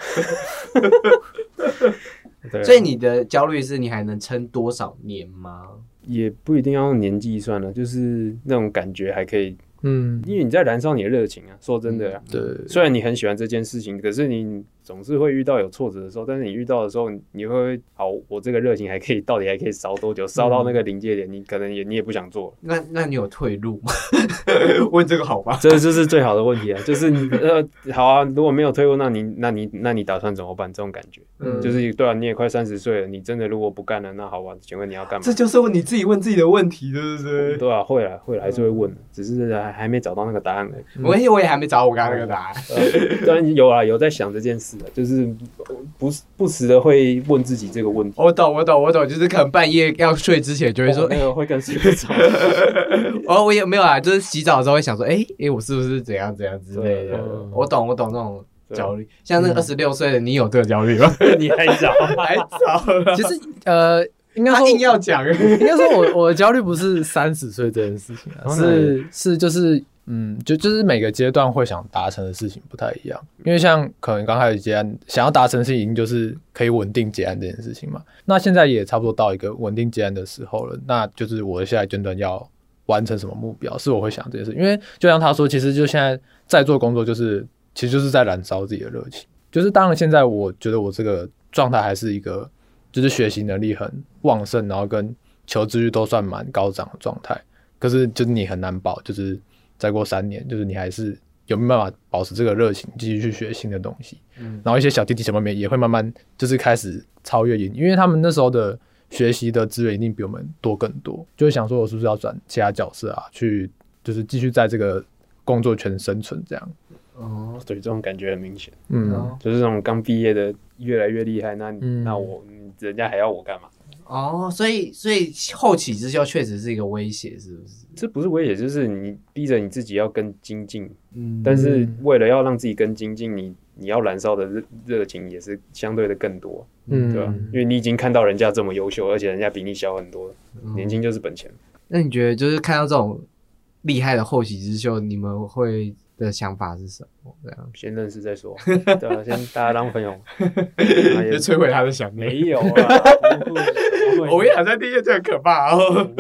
[SPEAKER 3] 对啊
[SPEAKER 1] 所以你的焦虑是你还能撑多少年吗？
[SPEAKER 3] 也不一定要用年纪算了，就是那种感觉还可以，
[SPEAKER 2] 嗯，
[SPEAKER 3] 因为你在燃烧你的热情啊。说真的啊，
[SPEAKER 2] 对，
[SPEAKER 3] 虽然你很喜欢这件事情，可是你总是会遇到有挫折的时候。但是你遇到的时候，你会好，我这个热情还可以，到底还可以烧多久？烧到那个临界点，你可能也你也不想做了。
[SPEAKER 1] 那那你有退路吗？问这个好吧？
[SPEAKER 3] 这就是最好的问题啊！就是你呃，好啊，如果没有退路，那你那你那你打算怎么办？这种感觉，
[SPEAKER 1] 嗯
[SPEAKER 3] 就是对啊，你也快三十岁了，你真的如果不干了，那好吧，请问你要干嘛
[SPEAKER 1] 这？就是问你自己问自己的问题，对不对？
[SPEAKER 3] 对啊，会啊，会了，还是会问的，只是还还没找到那个答案而已。
[SPEAKER 1] 我也我也还没找我刚刚那个答案。
[SPEAKER 3] 呃 当然有啊，有在想这件事的，就是不不时的会问自己这个问题。
[SPEAKER 1] 我懂，我懂，我懂，就是可能半夜要睡之前就会说，哎、
[SPEAKER 3] 哦那个会更睡不着。
[SPEAKER 1] 哦，我也没有啊，就是洗澡的时候会想说，哎、哎、我是不是怎样怎样之类的
[SPEAKER 2] 嗯。
[SPEAKER 1] 我懂，我懂那种焦虑。像那个二十六岁的你有这个焦虑吗？
[SPEAKER 3] 你还早，
[SPEAKER 1] 还 早了，
[SPEAKER 2] 其实呃，应该
[SPEAKER 1] 硬要讲。
[SPEAKER 2] 应该说我我的焦虑不是三十岁这件事情是是就是嗯，就就是每个阶段会想达成的事情不太一样。因为像可能刚开始结案，想要达成的事情就是可以稳定结案这件事情嘛。那现在也差不多到一个稳定结案的时候了，那就是我的下一阶段要完成什么目标，是我会想这件事。因为就像他说，其实就现在在做工作，就是其实就是在燃烧自己的热情。就是当然现在我觉得我这个状态还是一个就是学习能力很旺盛，然后跟求知欲都算蛮高涨的状态。可是就是你很难保，就是再过三年，就是你还是有没有办法保持这个热情，继续去学新的东西。
[SPEAKER 1] 嗯。
[SPEAKER 2] 然后一些小弟弟小妹妹也会慢慢就是开始超越你，因为他们那时候的学习的资源一定比我们多更多，就会想说我是不是要转其他角色啊，去就是继续在这个工作圈生存这样。
[SPEAKER 1] 哦，
[SPEAKER 3] 对，这种感觉很明显，
[SPEAKER 2] 嗯，
[SPEAKER 3] 就是那种刚毕业的越来越厉害，那那我人家还要我干嘛？
[SPEAKER 1] 哦，所以所以后起之秀确实是一个威胁，是不是？
[SPEAKER 3] 这不是威胁，就是你逼着你自己要更精进，
[SPEAKER 1] 嗯
[SPEAKER 3] 但是为了要让自己更精进，你你要燃烧的热热情也是相对的更多，
[SPEAKER 2] 嗯
[SPEAKER 3] 对吧、因为你已经看到人家这么优秀，而且人家比你小很多，年轻就是本钱。
[SPEAKER 1] 那你觉得就是看到这种厉害的后起之秀，你们会的想法是什么？这样
[SPEAKER 3] 先认识再说，对吧、先大家当朋友，啊也
[SPEAKER 1] 摧毁他的想念。
[SPEAKER 3] 没有啊，
[SPEAKER 1] 我跟你讲，在第一这很可怕哦，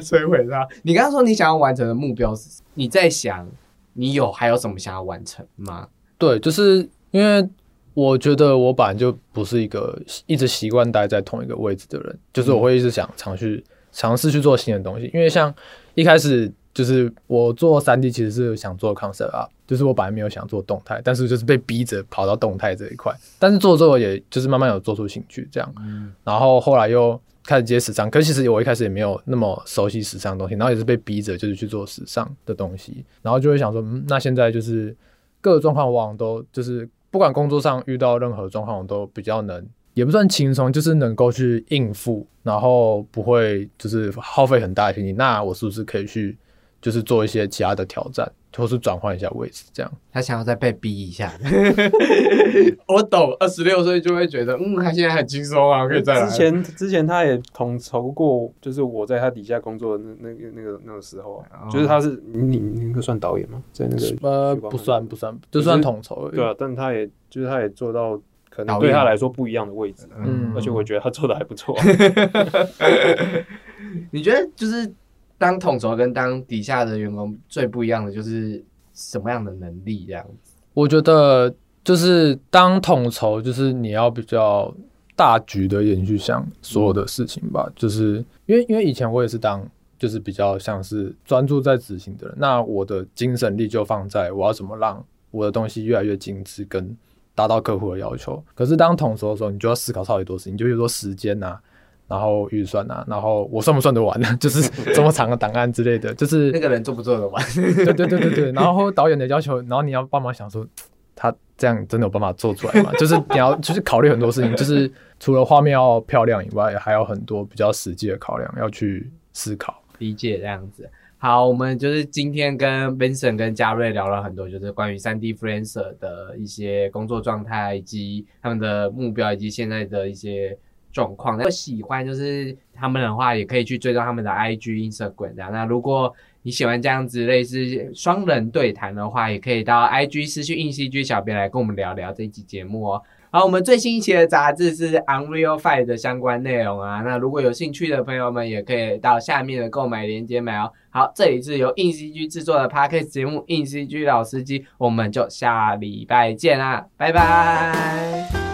[SPEAKER 1] 摧毁他。你刚刚说你想要完成的目标是什么？你在想你有还有什么想要完成吗？
[SPEAKER 2] 对，就是因为我觉得我本来就不是一个一直习惯待在同一个位置的人，就是我会一直想尝去尝试去做新的东西。因为像一开始就是我做三 D 其实是想做 concept up，就是我本来没有想做动态，但是就是被逼着跑到动态这一块。但是做之后，也就是慢慢有做出兴趣这样，然后后来又。开始接时尚，可是其实我一开始也没有那么熟悉时尚的东西，然后也是被逼着就是去做时尚的东西，然后就会想说，嗯，那现在就是各个状况往往都就是不管工作上遇到任何状况，我都比较能，也不算轻松，就是能够去应付，然后不会就是耗费很大的心力。那我是不是可以去就是做一些其他的挑战，或是转换一下位置这样？
[SPEAKER 1] 他想要再被逼一下。我懂，二十六岁就会觉得，嗯，他现在很轻松啊，可以再来。
[SPEAKER 3] 之前之前他也统筹过，就是我在他底下工作的那那个那个那个时候啊，
[SPEAKER 1] 哦
[SPEAKER 3] 就是他是你你那个算导演吗？在那个
[SPEAKER 2] 呃，不算不算，就算统筹。
[SPEAKER 3] 对啊，但他也就是他也做到可能对他来说不一样的位置，
[SPEAKER 2] 嗯
[SPEAKER 3] 而且我觉得他做的还不错。
[SPEAKER 1] 你觉得就是当统筹跟当底下的员工最不一样的就是什么样的能力这样子？
[SPEAKER 2] 我觉得就是当统筹，就是你要比较大局的延续想所有的事情吧。就是因为因为以前我也是当就是比较像是专注在执行的人，那我的精神力就放在我要怎么让我的东西越来越精致，跟达到客户的要求。可是当统筹的时候，你就要思考超级多事情，就比如说时间呐、然后预算啊，然后我算不算得完呢？就是这么长的档案之类的，就是
[SPEAKER 1] 那个人做不做得完？
[SPEAKER 2] 对对对对对，然后导演的要求，然后你要帮忙想说，他这样真的有办法做出来吗？就是你要就是考虑很多事情，就是除了画面要漂亮以外，还有很多比较实际的考量要去思考。
[SPEAKER 1] 理解这样子。好，我们就是今天跟 Vincent 跟嘉瑞聊了很多，就是关于三 D freelancer 的一些工作状态，以及他们的目标，以及现在的一些状况。如果喜欢就是他们的话，也可以去追踪他们的 IG、Instagram。那如果你喜欢这样子类似双人对谈的话，也可以到 IG 私讯硬 CG 小编来跟我们聊聊这一集节目哦。好，我们最新一期的杂志是 Unreal Five 的相关内容啊。那如果有兴趣的朋友们，也可以到下面的购买链接买哦。好，这里是由硬 CG 制作的 Podcast 节目《硬 CG 老司机》，我们就下礼拜见啦，拜拜。